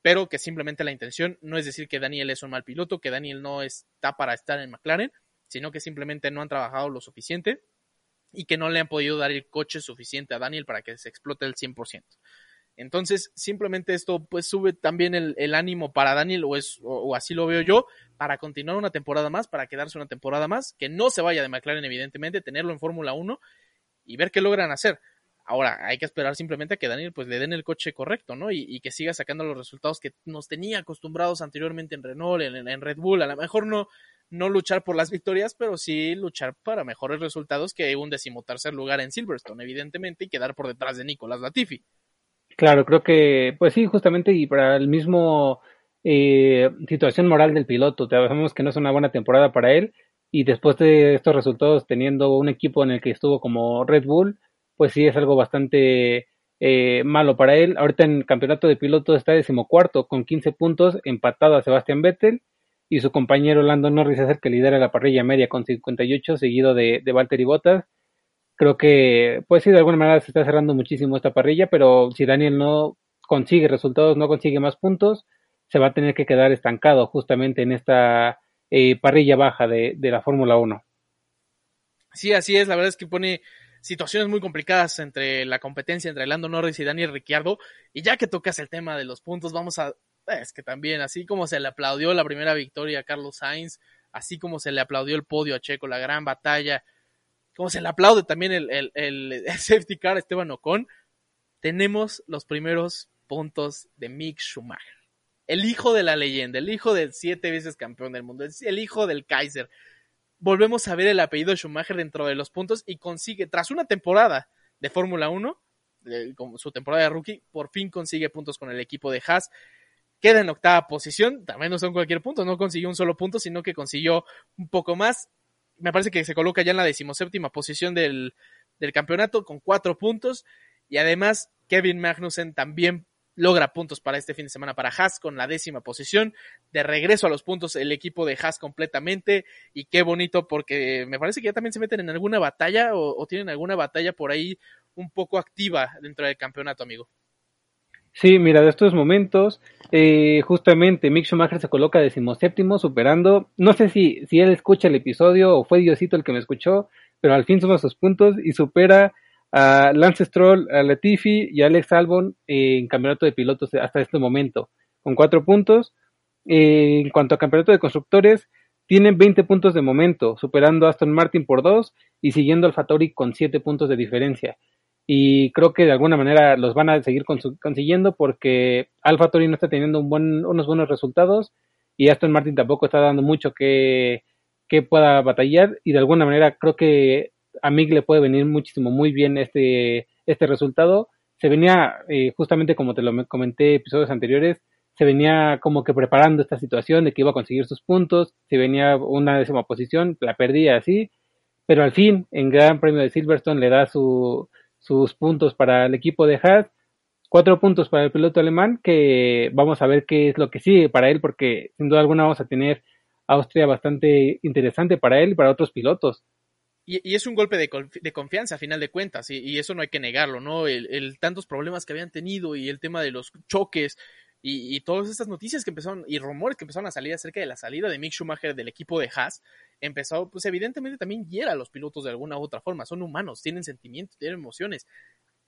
Speaker 1: pero que simplemente la intención no es decir que Daniel es un mal piloto, que Daniel no está para estar en McLaren, sino que simplemente no han trabajado lo suficiente y que no le han podido dar el coche suficiente a Daniel para que se explote el 100%. Entonces, simplemente esto pues sube también el, ánimo para Daniel, o, es, o, así lo veo yo, para continuar una temporada más, para quedarse una temporada más, que no se vaya de McLaren, evidentemente, tenerlo en Fórmula 1 y ver qué logran hacer. Ahora, hay que esperar simplemente a que Daniel pues le den el coche correcto, ¿no? Y, que siga sacando los resultados que nos tenía acostumbrados anteriormente en Renault, en, en Red Bull. A lo mejor no, no luchar por las victorias, pero sí luchar para mejores resultados que un decimotercer lugar en Silverstone, evidentemente, y quedar por detrás de Nicolás Latifi.
Speaker 2: Claro, creo que, pues sí, justamente, y para el mismo eh, situación moral del piloto, sabemos que no es una buena temporada para él, y después de estos resultados, teniendo un equipo en el que estuvo como Red Bull, pues sí es algo bastante eh, malo para él. Ahorita en el campeonato de pilotos está decimocuarto con 15 puntos, empatado a Sebastián Vettel, y su compañero Lando Norris es el que lidera la parrilla media con 58, seguido de, de Valtteri Bottas creo que, pues sí, de alguna manera se está cerrando muchísimo esta parrilla, pero si Daniel no consigue resultados, no consigue más puntos, se va a tener que quedar estancado justamente en esta eh, parrilla baja de, de la Fórmula 1.
Speaker 1: Sí, así es, la verdad es que pone situaciones muy complicadas entre la competencia entre Lando Norris y Daniel Ricciardo, y ya que tocas el tema de los puntos, vamos a, es que también, así como se le aplaudió la primera victoria a Carlos Sainz, así como se le aplaudió el podio a Checo, la gran batalla, como se le aplaude también el, el, el, safety car Esteban Ocon, tenemos los primeros puntos de Mick Schumacher. El hijo de la leyenda, el hijo del siete veces campeón del mundo, el hijo del Kaiser. Volvemos a ver el apellido Schumacher dentro de los puntos y consigue, tras una temporada de Fórmula 1, eh, con su temporada de rookie, por fin consigue puntos con el equipo de Haas. Queda en octava posición, también no son cualquier punto, no consiguió un solo punto, sino que consiguió un poco más. Me parece que se coloca ya en la decimoséptima posición del, del campeonato con cuatro puntos. Y además, Kevin Magnussen también logra puntos para este fin de semana para Haas con la décima posición. De regreso a los puntos el equipo de Haas completamente. Y qué bonito porque me parece que ya también se meten en alguna batalla o, o tienen alguna batalla por ahí un poco activa dentro del campeonato, amigo.
Speaker 2: Sí, mira, de estos momentos, eh, justamente Mick Schumacher se coloca decimoséptimo, superando, no sé si, si él escucha el episodio o fue Diosito el que me escuchó, pero al fin suma sus puntos y supera a Lance Stroll, a Latifi y a Alex Albon en campeonato de pilotos hasta este momento, con cuatro puntos. Eh, en cuanto a campeonato de constructores, tienen 20 puntos de momento, superando a Aston Martin por dos y siguiendo al Fattori con siete puntos de diferencia y creo que de alguna manera los van a seguir consiguiendo porque Alfa Tori no está teniendo un buen, unos buenos resultados y Aston Martin tampoco está dando mucho que, que pueda batallar y de alguna manera creo que a Mig le puede venir muchísimo muy bien este, este resultado. Se venía, eh, justamente como te lo comenté episodios anteriores, se venía como que preparando esta situación de que iba a conseguir sus puntos, se venía una décima posición, la perdía así, pero al fin en Gran Premio de Silverstone le da su, sus puntos para el equipo de Haas, cuatro puntos para el piloto alemán, que vamos a ver qué es lo que sigue para él, porque sin duda alguna vamos a tener Austria bastante interesante para él y para otros pilotos.
Speaker 1: Y, es un golpe de, confianza a final de cuentas, y, eso no hay que negarlo, ¿no? El, tantos problemas que habían tenido y el tema de los choques y, y, todas estas noticias que empezaron y rumores que empezaron a salir acerca de la salida de Mick Schumacher del equipo de Haas, empezó, pues evidentemente también hiera a los pilotos de alguna u otra forma, son humanos, tienen sentimientos, tienen emociones.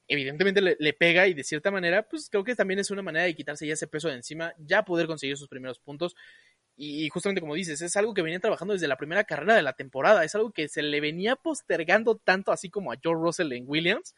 Speaker 1: Evidentemente le, pega y de cierta manera, pues creo que también es una manera de quitarse ya ese peso de encima, ya poder conseguir sus primeros puntos. Y justamente como dices, es algo que venía trabajando desde la primera carrera de la temporada, es algo que se le venía postergando tanto así como a George Russell en Williams,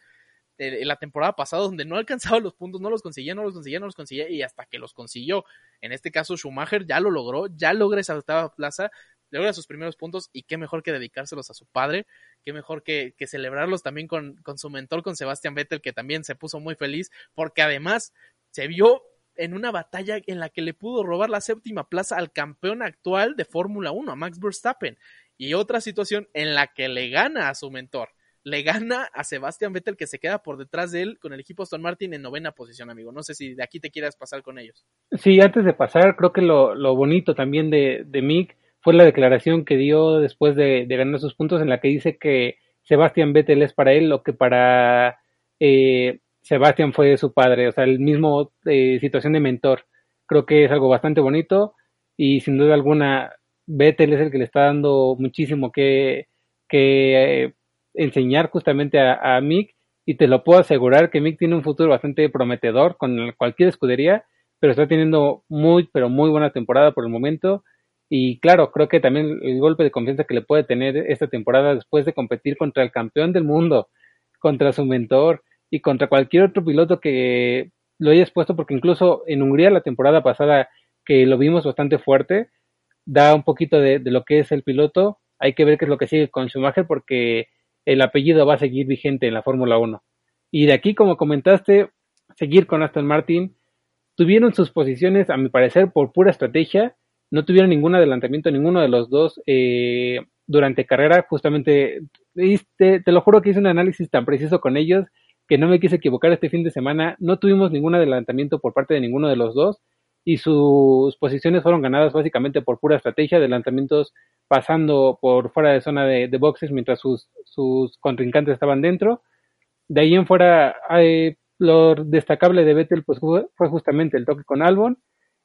Speaker 1: en la temporada pasada donde no alcanzaba los puntos, no los conseguía, no los conseguía, no los conseguía y hasta que los consiguió. En este caso Schumacher ya lo logró, ya logra esa octava plaza, logra sus primeros puntos y qué mejor que dedicárselos a su padre, qué mejor que, celebrarlos también con, con su mentor, con Sebastian Vettel, que también se puso muy feliz porque además se vio en una batalla en la que le pudo robar la séptima plaza al campeón actual de Fórmula 1, a Max Verstappen. Y otra situación en la que le gana a su mentor le gana a Sebastian Vettel que se queda por detrás de él con el equipo Aston Martin en novena posición, amigo. No sé si de aquí te quieras pasar con ellos.
Speaker 2: Sí, antes de pasar, creo que lo, lo bonito también de, de Mick fue la declaración que dio después de, de, ganar sus puntos en la que dice que Sebastian Vettel es para él lo que para eh, Sebastian fue su padre, o sea, el mismo eh, situación de mentor. Creo que es algo bastante bonito y sin duda alguna Vettel es el que le está dando muchísimo que, que eh, enseñar justamente a, Mick y te lo puedo asegurar que Mick tiene un futuro bastante prometedor con cualquier escudería, pero está teniendo muy, pero muy buena temporada por el momento. Y claro, creo que también el golpe de confianza que le puede tener esta temporada después de competir contra el campeón del mundo, contra su mentor y contra cualquier otro piloto que lo hayas puesto, porque incluso en Hungría la temporada pasada que lo vimos bastante fuerte, da un poquito de, lo que es el piloto. Hay que ver qué es lo que sigue con Schumacher porque el apellido va a seguir vigente en la Fórmula 1. Y de aquí, como comentaste, seguir con Aston Martin. Tuvieron sus posiciones, a mi parecer, por pura estrategia. No tuvieron ningún adelantamiento, ninguno de los dos eh, durante carrera. Justamente, te, te lo juro que hice un análisis tan preciso con ellos que no me quise equivocar este fin de semana. No tuvimos ningún adelantamiento por parte de ninguno de los dos y sus posiciones fueron ganadas básicamente por pura estrategia, adelantamientos pasando por fuera de zona de, de boxes mientras sus, sus, contrincantes estaban dentro. De ahí en fuera, lo destacable de Vettel pues, fue, justamente el toque con Albon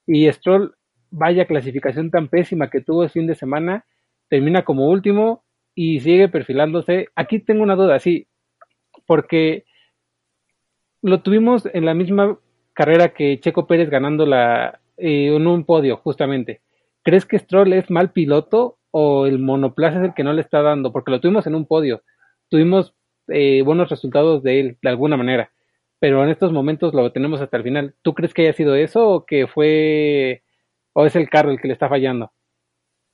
Speaker 2: y Stroll, vaya clasificación tan pésima que tuvo el fin de semana, termina como último y sigue perfilándose. Aquí tengo una duda, sí, porque lo tuvimos en la misma carrera que Checo Pérez ganando la, eh, en un podio, justamente. ¿Crees que Stroll es mal piloto o el monoplaza es el que no le está dando, porque lo tuvimos en un podio, tuvimos eh, buenos resultados de él, de alguna manera, pero en estos momentos lo tenemos hasta el final. ¿Tú crees que haya sido eso o que fue, o es el carro el que le está fallando?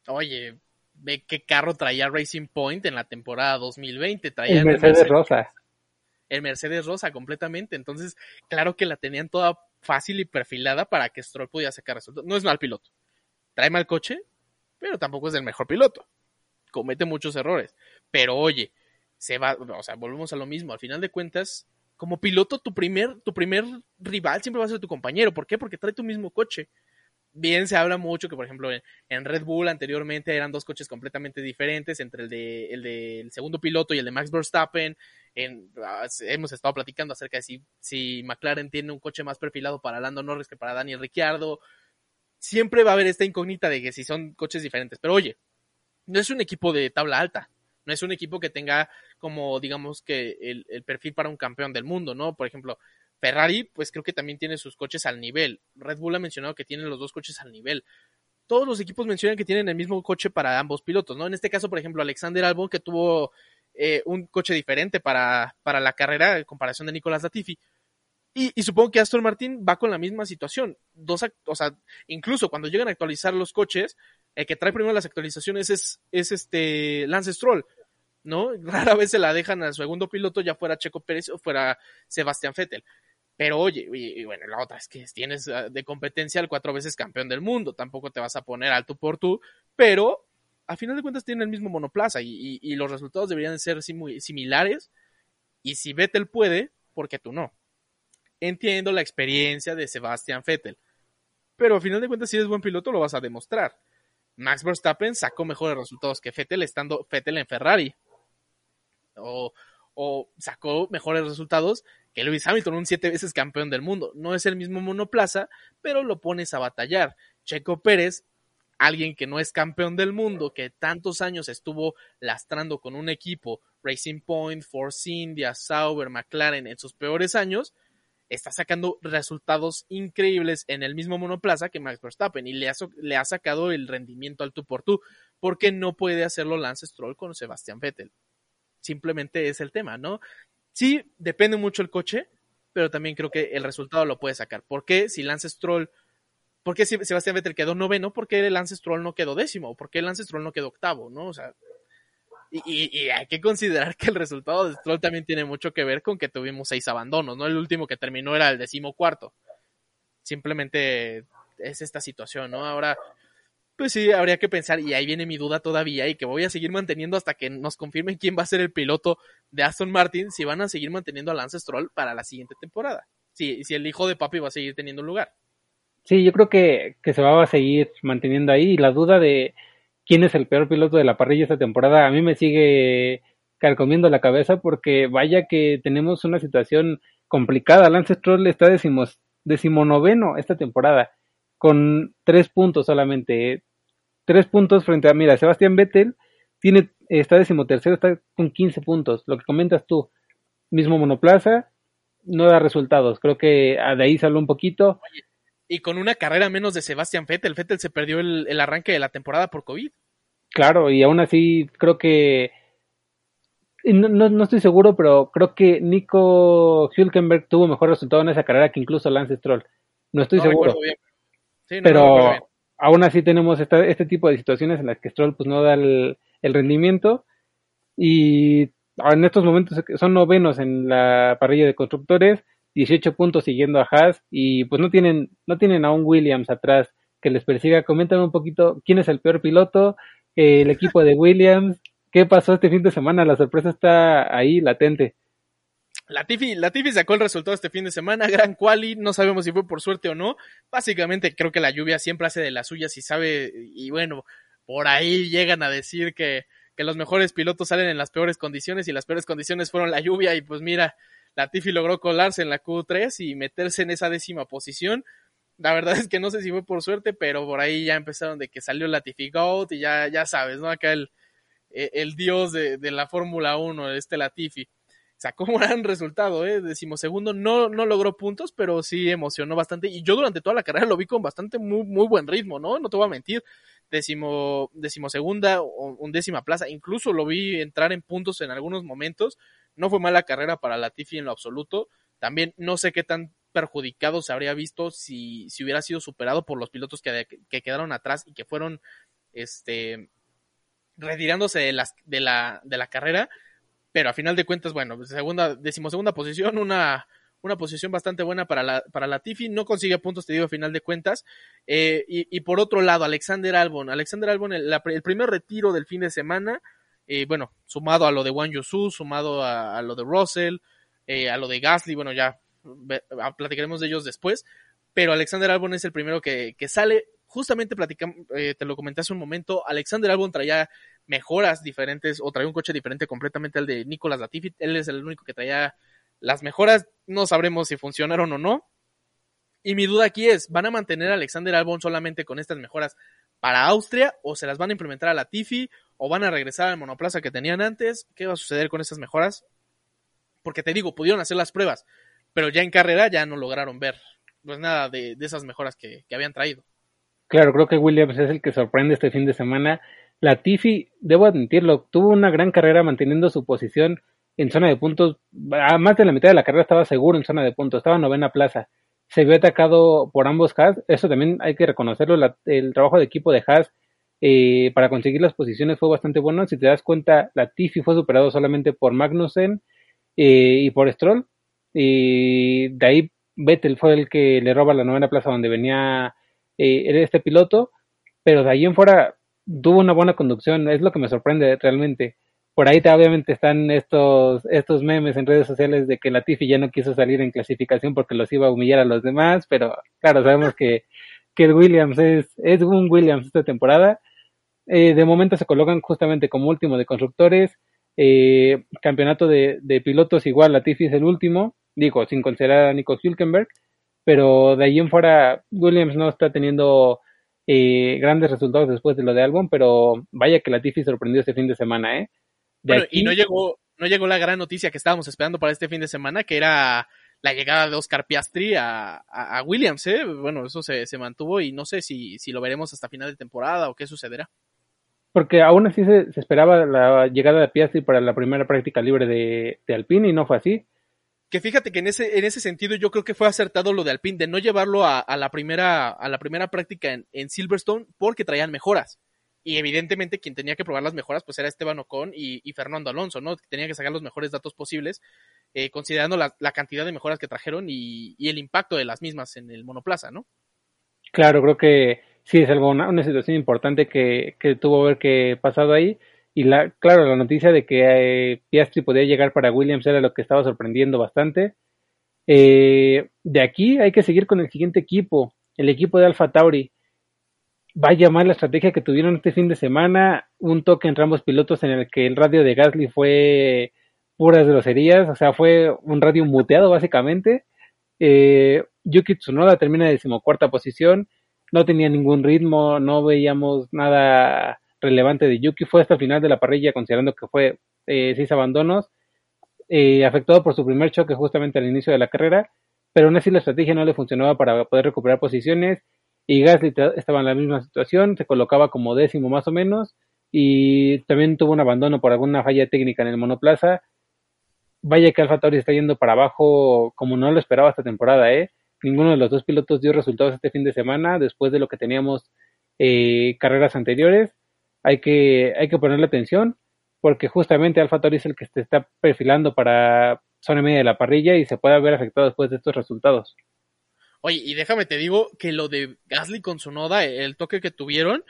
Speaker 1: Oye, ve qué carro traía Racing Point en la temporada 2020, traía
Speaker 2: el Mercedes Rosa.
Speaker 1: El Mercedes Rosa completamente. Entonces, claro que la tenían toda fácil y perfilada para que Stroll pudiera sacar resultados. No es mal piloto. Trae mal coche, pero tampoco es el mejor piloto. Comete muchos errores. Pero oye, se va, o sea, volvemos a lo mismo. Al final de cuentas, como piloto, tu primer, tu primer rival siempre va a ser tu compañero. ¿Por qué? Porque trae tu mismo coche bien se habla mucho que, por ejemplo, en, Red Bull anteriormente eran dos coches completamente diferentes entre el de el del segundo piloto y el de Max Verstappen. En, hemos estado platicando acerca de si, si McLaren tiene un coche más perfilado para Lando Norris que para Daniel Ricciardo. Siempre va a haber esta incógnita de que si son coches diferentes. Pero oye, no es un equipo de tabla alta. No es un equipo que tenga como, digamos, que el perfil para un campeón del mundo, ¿no? Por ejemplo, Ferrari, pues creo que también tiene sus coches al nivel. Red Bull ha mencionado que tienen los dos coches al nivel. Todos los equipos mencionan que tienen el mismo coche para ambos pilotos, ¿no? En este caso, por ejemplo, Alexander Albon, que tuvo eh, un coche diferente para, para la carrera en comparación de Nicolás Latifi. Y, supongo que Aston Martin va con la misma situación. Dos, o sea, incluso cuando llegan a actualizar los coches, el que trae primero las actualizaciones es, es este Lance Stroll, ¿no? Rara vez se la dejan al segundo piloto, ya fuera Checo Pérez o fuera Sebastián Vettel. Pero oye, y, bueno, la otra es que tienes ah, de competencia al cuatro veces campeón del mundo, tampoco te vas a poner alto por tú, pero a final de cuentas tienen el mismo monoplaza y, los resultados deberían ser muy similares. Y si Vettel puede, ¿por qué tú no? Entiendo la experiencia de Sebastian Vettel, pero a final de cuentas, si eres buen piloto, lo vas a demostrar. Max Verstappen sacó mejores resultados que Vettel estando Vettel en Ferrari. O sacó mejores resultados que Lewis Hamilton, un siete veces campeón del mundo. No es el mismo monoplaza, pero lo pones a batallar. Checo Pérez, alguien que no es campeón del mundo, que tantos años estuvo lastrando con un equipo, Racing Point, Force India, Sauber, McLaren, en sus peores años, está sacando resultados increíbles en el mismo monoplaza que Max Verstappen y le ha, le ha sacado el rendimiento al tú por tú, porque no puede hacerlo Lance Stroll con Sebastián Vettel simplemente es el tema, ¿no? Sí, depende mucho el coche, pero también creo que el resultado lo puede sacar. ¿Por qué si Lance Stroll, por qué Sebastián Vettel quedó noveno, por qué Lance Stroll no quedó décimo? ¿Por qué Lance Stroll no quedó octavo, no? O sea, y, hay que considerar que el resultado de Stroll también tiene mucho que ver con que tuvimos seis abandonos, ¿no? El último que terminó era el decimocuarto. Simplemente es esta situación, ¿no? Ahora, pues sí, habría que pensar, y ahí viene mi duda todavía, y que voy a seguir manteniendo hasta que nos confirmen quién va a ser el piloto de Aston Martin, si van a seguir manteniendo a Lance Stroll para la siguiente temporada. Si, si el hijo de papi va a seguir teniendo un lugar.
Speaker 2: Sí, yo creo que, que se va a seguir manteniendo ahí, y la duda de quién es el peor piloto de la parrilla esta temporada, a mí me sigue carcomiendo la cabeza, porque vaya que tenemos una situación complicada. Lance Stroll está decimos, decimonoveno esta temporada con tres puntos solamente tres puntos frente a, mira, Sebastián Vettel tiene, está decimotercero, está con 15 puntos. Lo que comentas tú, mismo monoplaza, no da resultados. Creo que de ahí salió un poquito.
Speaker 1: y con una carrera menos de Sebastián Vettel, Vettel se perdió el, el, arranque de la temporada por COVID.
Speaker 2: Claro, y aún así creo que. No, no, estoy seguro, pero creo que Nico Hülkenberg tuvo mejor resultado en esa carrera que incluso Lance Stroll. No estoy seguro. pero aún así tenemos este tipo de situaciones en las que Stroll pues no da el, rendimiento y en estos momentos son novenos en la parrilla de constructores, 18 puntos siguiendo a Haas y pues no tienen, no tienen a un Williams atrás que les persiga. Coméntame un poquito quién es el peor piloto, el equipo de Williams, qué pasó este fin de semana, la sorpresa está ahí latente.
Speaker 1: Latifi, Latifi sacó el resultado este fin de semana, gran quali, no sabemos si fue por suerte o no. Básicamente creo que la lluvia siempre hace de las suyas y sabe, y bueno, por ahí llegan a decir que, que los mejores pilotos salen en las peores condiciones y las peores condiciones fueron la lluvia y pues mira, Latifi logró colarse en la Q3 y meterse en esa décima posición. La verdad es que no sé si fue por suerte, pero por ahí ya empezaron de que salió Latifi Goat y ya, ya sabes, ¿no? Acá el, el dios de, de la Fórmula 1, este Latifi sacó un gran resultado, ¿eh? Decimosegundo no, no logró puntos, pero sí emocionó bastante. Y yo durante toda la carrera lo vi con bastante muy, muy buen ritmo, ¿no? No te voy a mentir. Decimo, decimosegunda o undécima plaza. Incluso lo vi entrar en puntos en algunos momentos. No fue mala carrera para Latifi en lo absoluto. También no sé qué tan perjudicado se habría visto si, si hubiera sido superado por los pilotos que, que quedaron atrás y que fueron este retirándose de, las, de, la, de la carrera pero a final de cuentas, bueno, segunda, decimosegunda posición, una, una posición bastante buena para la, para la Tiffy, no consigue puntos, te digo, a final de cuentas. Eh, y, y, por otro lado, Alexander Albon, Alexander Albon, el, primer retiro del fin de semana, eh, bueno, sumado a lo de Wang Yusu, sumado a, a lo de Russell, eh, a lo de Gasly, bueno, ya platicaremos de ellos después, pero Alexander Albon es el primero que, que sale, justamente platicamos, eh, te lo comenté hace un momento, Alexander Albon traía mejoras diferentes o traía un coche diferente completamente al de Nicolas Latifi, él es el único que traía las mejoras, no sabremos si funcionaron o no, y mi duda aquí es, ¿van a mantener a Alexander Albon solamente con estas mejoras para Austria o se las van a implementar a Latifi o van a regresar al monoplaza que tenían antes? ¿Qué va a suceder con estas mejoras? Porque te digo, pudieron hacer las pruebas, pero ya en carrera ya no lograron ver pues nada de, de esas mejoras que, que, habían traído.
Speaker 2: Claro, creo que Williams es el que sorprende este fin de semana. La Tiffy, debo admitirlo, tuvo una gran carrera manteniendo su posición en zona de puntos. A más de la mitad de la carrera estaba seguro en zona de puntos, estaba en novena plaza. Se vio atacado por ambos Haas, eso también hay que reconocerlo. La, el trabajo de equipo de Haas eh, para conseguir las posiciones fue bastante bueno. Si te das cuenta, la Tiffy fue superado solamente por Magnussen eh, y por Stroll. Y de ahí Vettel fue el que le roba la novena plaza donde venía eh, este piloto, pero de ahí en fuera tuvo una buena conducción, es lo que me sorprende realmente. Por ahí obviamente están estos, estos memes en redes sociales de que Latifi ya no quiso salir en clasificación porque los iba a humillar a los demás, pero claro, sabemos que, que el Williams es, es un Williams esta temporada. Eh, de momento se colocan justamente como último de constructores. Eh, campeonato de, de, pilotos igual, Latifi es el último, digo, sin considerar a Nico Hülkenberg, pero de ahí en fuera Williams no está teniendo eh, grandes resultados después de lo de Albon, pero vaya que Latifi sorprendió este fin de semana, ¿eh?
Speaker 1: De bueno, aquí... y no llegó, no llegó la gran noticia que estábamos esperando para este fin de semana, que era la llegada de Oscar Piastri a, a, a Williams, ¿eh? Bueno, eso se, se, mantuvo y no sé si, si lo veremos hasta final de temporada o qué sucederá
Speaker 2: porque aún así se, se, esperaba la llegada de Piastri para la primera práctica libre de, de, Alpine y no fue así.
Speaker 1: Que fíjate que en ese, en ese sentido yo creo que fue acertado lo de Alpine, de no llevarlo a, la, primera, a la primera práctica en, en, Silverstone porque traían mejoras. Y evidentemente quien tenía que probar las mejoras pues era Esteban Ocon y, Fernando Alonso, ¿no? Que tenía que sacar los mejores datos posibles, eh, considerando la, cantidad de mejoras que trajeron y, y el impacto de las mismas en el monoplaza, ¿no?
Speaker 2: Claro, creo que sí es algo una, situación importante que, que, tuvo ver que pasado ahí y la claro la noticia de que eh, Piastri podía llegar para Williams era lo que estaba sorprendiendo bastante. Eh, de aquí hay que seguir con el siguiente equipo el equipo de Alfa Tauri. Va a llamar la estrategia que tuvieron este fin de semana un toque entre ambos pilotos en el que el radio de Gasly fue puras groserías o sea fue un radio muteado básicamente. Eh, Yuki Tsunoda termina en decimocuarta posición no tenía ningún ritmo, no veíamos nada relevante de Yuki. Fue hasta el final de la parrilla, considerando que fue eh, seis abandonos, eh, afectado por su primer choque justamente al inicio de la carrera, pero aún así la estrategia no le funcionaba para poder recuperar posiciones y Gasly estaba en la misma situación, se colocaba como décimo más o menos y también tuvo un abandono por alguna falla técnica en el monoplaza. Vaya que Alfa Tauri está yendo para abajo como no lo esperaba esta temporada, ¿eh? ninguno de los dos pilotos dio resultados este fin de semana después de lo que teníamos eh, carreras anteriores. Hay que, hay que ponerle atención porque justamente Alfa Tauri es el que se está perfilando para zona media de la parrilla y se puede haber afectado después de estos resultados.
Speaker 1: Oye, y déjame te digo que lo de Gasly con su noda, el toque que tuvieron,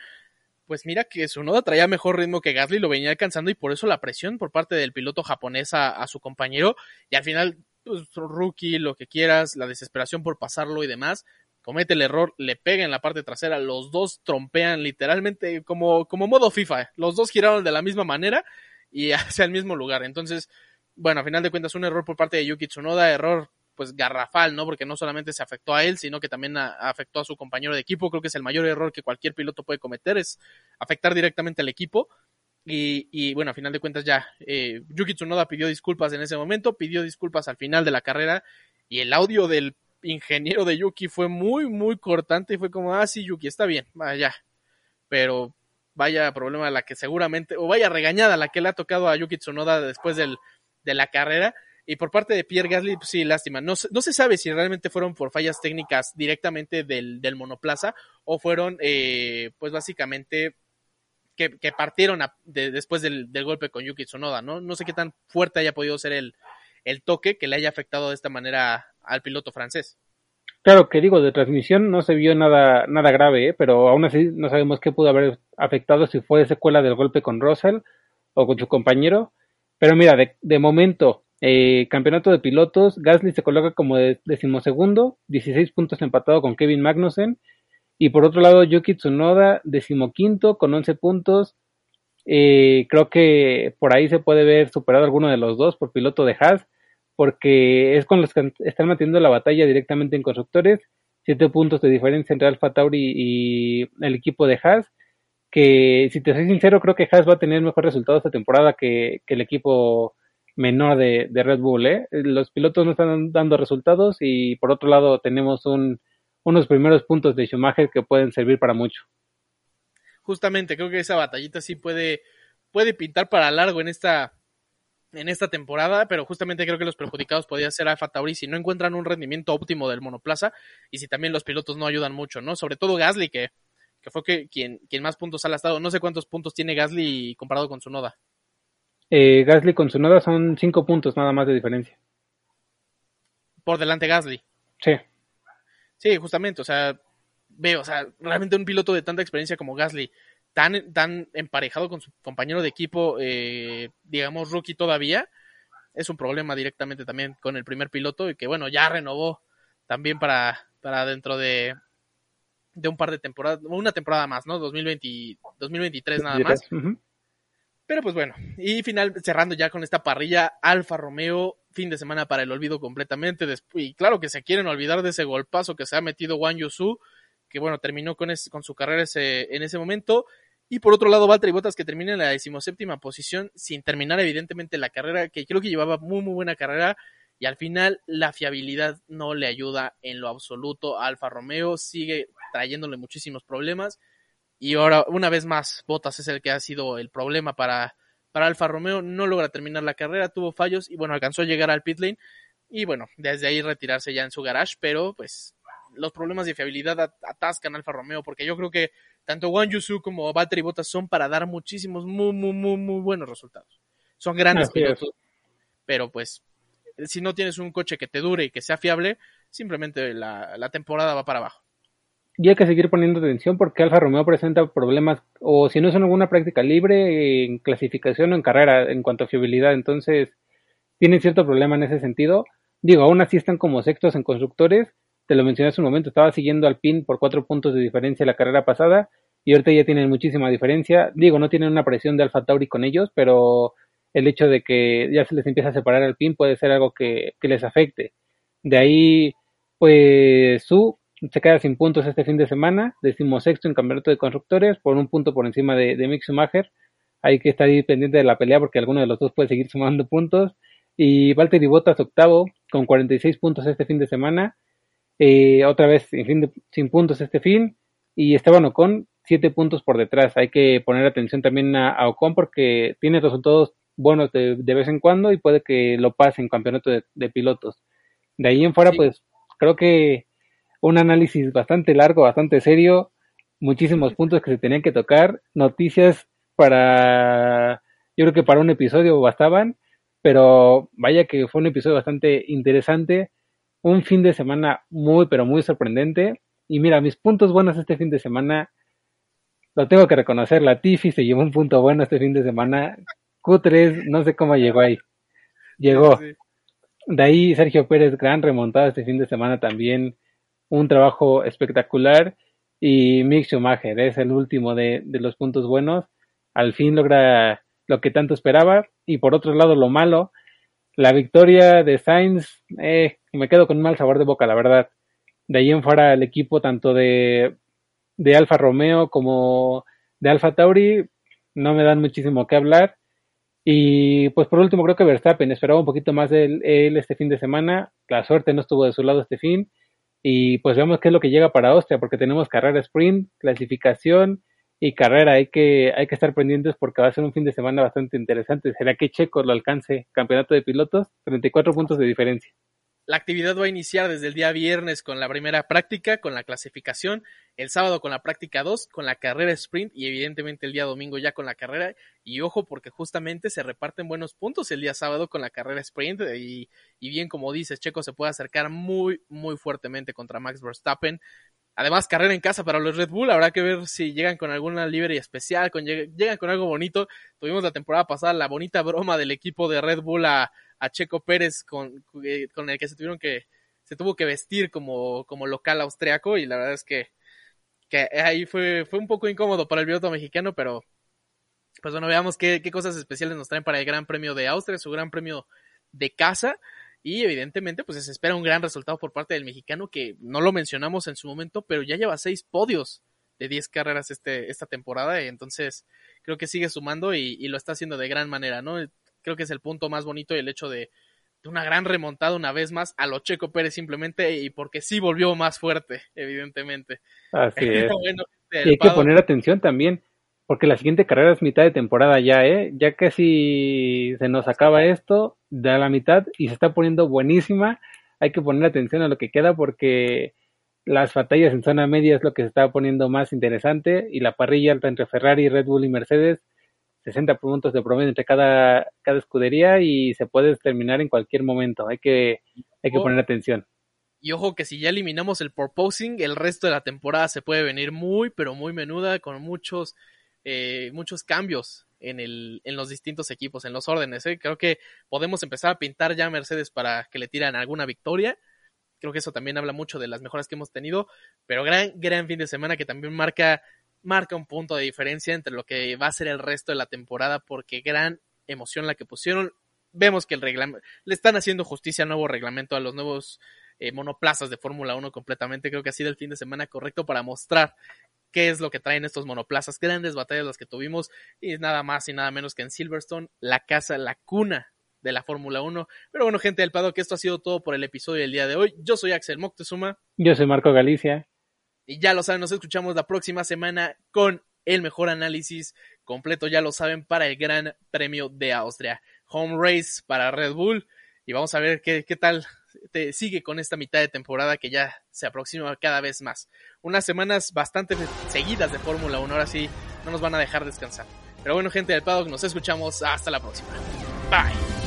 Speaker 1: pues mira que su noda traía mejor ritmo que Gasly, lo venía alcanzando y por eso la presión por parte del piloto japonés a, a su compañero y al final pues, rookie, lo que quieras, la desesperación por pasarlo y demás, comete el error, le pega en la parte trasera, los dos trompean literalmente como, como modo FIFA, los dos giraron de la misma manera y hacia el mismo lugar. Entonces, bueno, a final de cuentas, un error por parte de Yuki Tsunoda, error pues garrafal, ¿no? Porque no solamente se afectó a él, sino que también afectó a su compañero de equipo. Creo que es el mayor error que cualquier piloto puede cometer, es afectar directamente al equipo. Y, y, bueno, a final de cuentas ya eh, Yuki Tsunoda pidió disculpas en ese momento, pidió disculpas al final de la carrera y el audio del ingeniero de Yuki fue muy, muy cortante y fue como, ah, sí, Yuki, está bien, vaya. Pero vaya problema la que seguramente, o vaya regañada la que le ha tocado a Yuki Tsunoda después del, de la carrera. Y por parte de Pierre Gasly, pues sí, lástima. No, no se sabe si realmente fueron por fallas técnicas directamente del, del monoplaza o fueron, eh, pues básicamente que, partieron después del, del golpe con Yuki Tsunoda, ¿no? No sé qué tan fuerte haya podido ser el, el toque que le haya afectado de esta manera al piloto francés.
Speaker 2: Claro que digo, de transmisión no se vio nada, nada grave, ¿eh? pero aún así no sabemos qué pudo haber afectado si fue secuela del golpe con Russell o con su compañero. Pero mira, de, de momento, eh, campeonato de pilotos, Gasly se coloca como de- decimosegundo, 16 puntos empatado con Kevin Magnussen. Y por otro lado, Yuki Tsunoda, decimoquinto con 11 puntos. Eh, creo que por ahí se puede ver superado alguno de los dos por piloto de Haas porque es con los que están manteniendo la batalla directamente en constructores, siete puntos de diferencia entre Alfa Tauri y el equipo de Haas, que si te soy sincero creo que Haas va a tener mejor resultado esta temporada que, el equipo menor de, Red Bull, ¿eh? los pilotos no están dando resultados y por otro lado tenemos un, unos primeros puntos de Schumacher que pueden servir para mucho.
Speaker 1: Justamente, creo que esa batallita sí puede, puede pintar para largo en esta, en esta temporada, pero justamente creo que los perjudicados podrían ser Alfa Tauri si no encuentran un rendimiento óptimo del monoplaza y si también los pilotos no ayudan mucho, ¿no? Sobre todo Gasly, que, que fue que, quien, quien más puntos ha lastado. No sé cuántos puntos tiene Gasly comparado con su Noda.
Speaker 2: Eh, Gasly con su noda son cinco puntos nada más de diferencia.
Speaker 1: Por delante Gasly.
Speaker 2: Sí.
Speaker 1: Sí, justamente, o sea, veo, o sea, realmente un piloto de tanta experiencia como Gasly, tan, tan emparejado con su compañero de equipo, eh, digamos, rookie todavía, es un problema directamente también con el primer piloto y que, bueno, ya renovó también para, para dentro de, de un par de temporadas, una temporada más, ¿no? 2020, 2023 nada más. Pero pues bueno, y final cerrando ya con esta parrilla, Alfa Romeo, fin de semana para el olvido completamente. Y claro que se quieren olvidar de ese golpazo que se ha metido Wang Yusu, que bueno, terminó con, es- con su carrera ese, en ese momento. Y por otro lado, Valtteri Bottas que termina en la decimoséptima posición sin terminar evidentemente la carrera, que creo que llevaba muy muy buena carrera. Y al final la fiabilidad no le ayuda en lo absoluto a Alfa Romeo, sigue trayéndole muchísimos problemas. Y ahora, una vez más, Bottas es el que ha sido el problema para, para Alfa Romeo. No logra terminar la carrera, tuvo fallos y bueno, alcanzó a llegar al pit lane. Y bueno, desde ahí retirarse ya en su garage, pero pues los problemas de fiabilidad at- atascan a Alfa Romeo porque yo creo que tanto Wang Yusu como Valtteri Bottas son para dar muchísimos, muy, muy, muy, muy buenos resultados. Son grandes
Speaker 2: Así es.
Speaker 1: pilotos, pero pues si no tienes un coche que te dure y que sea fiable, simplemente la, la temporada va para abajo.
Speaker 2: Y hay que seguir poniendo atención porque Alfa Romeo presenta problemas, o si no es en alguna práctica libre, en clasificación o en carrera, en cuanto a fiabilidad. Entonces, tienen cierto problema en ese sentido. Digo, aún así están como sextos en constructores. Te lo mencioné hace un momento, estaba siguiendo al PIN por cuatro puntos de diferencia la carrera pasada y ahorita ya tienen muchísima diferencia. Digo, no tienen una presión de Alfa Tauri con ellos, pero el hecho de que ya se les empieza a separar el PIN puede ser algo que, que les afecte. De ahí, pues, su se queda sin puntos este fin de semana, decimosexto en campeonato de constructores, por un punto por encima de, de Mick Schumacher. Hay que estar ahí pendiente de la pelea porque alguno de los dos puede seguir sumando puntos. Y Valtteri Bottas octavo con 46 puntos este fin de semana. Eh, otra vez en fin de- sin puntos este fin. Y Esteban Ocon, 7 puntos por detrás. Hay que poner atención también a, a Ocon porque tiene resultados buenos de, de vez en cuando y puede que lo pase en campeonato de, de pilotos. De ahí en fuera,
Speaker 1: Sí.
Speaker 2: pues creo que un análisis bastante largo, bastante serio, muchísimos puntos que se tenían que tocar, noticias para, yo creo que para un episodio bastaban, pero vaya que fue un episodio bastante interesante, un fin de semana muy, pero muy sorprendente. Y mira, mis puntos buenos este fin de semana, lo tengo que reconocer, la Tiffy se llevó un punto bueno este fin de semana, Q3, no sé cómo llegó ahí, llegó. De ahí Sergio Pérez, gran remontada este fin de semana también, un trabajo espectacular. Y Mick Schumacher es el último de, de los puntos buenos. Al fin logra lo que tanto esperaba. Y por otro lado, lo malo, la victoria de Sainz, eh, me quedo con un mal sabor de boca, la verdad. De ahí en fuera el equipo tanto de, de Alfa Romeo como de Alfa Tauri no me dan muchísimo que hablar. Y pues por último creo que Verstappen esperaba un poquito más de él, él este fin de semana. La suerte no estuvo de su lado este fin. Y pues veamos qué es lo que llega para Austria, porque tenemos carrera sprint, clasificación y carrera. Hay que, hay que estar pendientes porque va a ser un fin de semana bastante interesante. ¿Será que Checo lo alcance campeonato de pilotos? 34 puntos de diferencia.
Speaker 1: La actividad va a iniciar desde el día viernes con la primera práctica, con la clasificación, el sábado con la práctica 2, con la carrera sprint y evidentemente el día domingo ya con la carrera. Y ojo porque justamente se reparten buenos puntos el día sábado con la carrera sprint y, y bien como dices, Checo se puede acercar muy, muy fuertemente contra Max Verstappen. Además, carrera en casa para los Red Bull. Habrá que ver si llegan con alguna livery especial, con, llegan con algo bonito. Tuvimos la temporada pasada la bonita broma del equipo de Red Bull a, a Checo Pérez con, eh, con el que se tuvieron que se tuvo que vestir como, como local austriaco y la verdad es que, que ahí fue, fue un poco incómodo para el piloto mexicano, pero pues bueno, veamos qué, qué cosas especiales nos traen para el Gran Premio de Austria, su Gran Premio de casa. Y evidentemente, pues se espera un gran resultado por parte del mexicano, que no lo mencionamos en su momento, pero ya lleva seis podios de diez carreras este, esta temporada. Y entonces, creo que sigue sumando y, y, lo está haciendo de gran manera, ¿no? Creo que es el punto más bonito y el hecho de, de una gran remontada una vez más a lo Checo Pérez simplemente y porque sí volvió más fuerte, evidentemente.
Speaker 2: Así es. bueno, y hay que poner atención también, porque la siguiente carrera es mitad de temporada ya, ¿eh? Ya que si se nos acaba esto, da la mitad y se está poniendo buenísima. Hay que poner atención a lo que queda porque las batallas en zona media es lo que se está poniendo más interesante y la parrilla entre Ferrari, Red Bull y Mercedes 60 puntos de promedio entre cada, cada escudería y se puede terminar en cualquier momento. Hay que, hay que poner atención.
Speaker 1: Y ojo que si ya eliminamos el proposing, el resto de la temporada se puede venir muy, pero muy menuda, con muchos, eh, muchos cambios en, el, en los distintos equipos, en los órdenes. ¿eh? Creo que podemos empezar a pintar ya a Mercedes para que le tiran alguna victoria. Creo que eso también habla mucho de las mejoras que hemos tenido, pero gran, gran fin de semana que también marca marca un punto de diferencia entre lo que va a ser el resto de la temporada porque gran emoción la que pusieron. Vemos que el reglamento, le están haciendo justicia al nuevo reglamento, a los nuevos eh, monoplazas de Fórmula 1 completamente. Creo que ha sido el fin de semana correcto para mostrar qué es lo que traen estos monoplazas. Grandes batallas las que tuvimos y nada más y nada menos que en Silverstone, la casa, la cuna de la Fórmula 1. Pero bueno, gente del Pado, que esto ha sido todo por el episodio del día de hoy. Yo soy Axel Moctezuma.
Speaker 2: Yo soy Marco Galicia.
Speaker 1: Y ya lo saben, nos escuchamos la próxima semana con el mejor análisis completo, ya lo saben, para el Gran Premio de Austria. Home race para Red Bull. Y vamos a ver qué, qué tal te sigue con esta mitad de temporada que ya se aproxima cada vez más. Unas semanas bastante seguidas de Fórmula 1, ahora sí no nos van a dejar descansar. Pero bueno, gente del paddock, nos escuchamos hasta la próxima. Bye.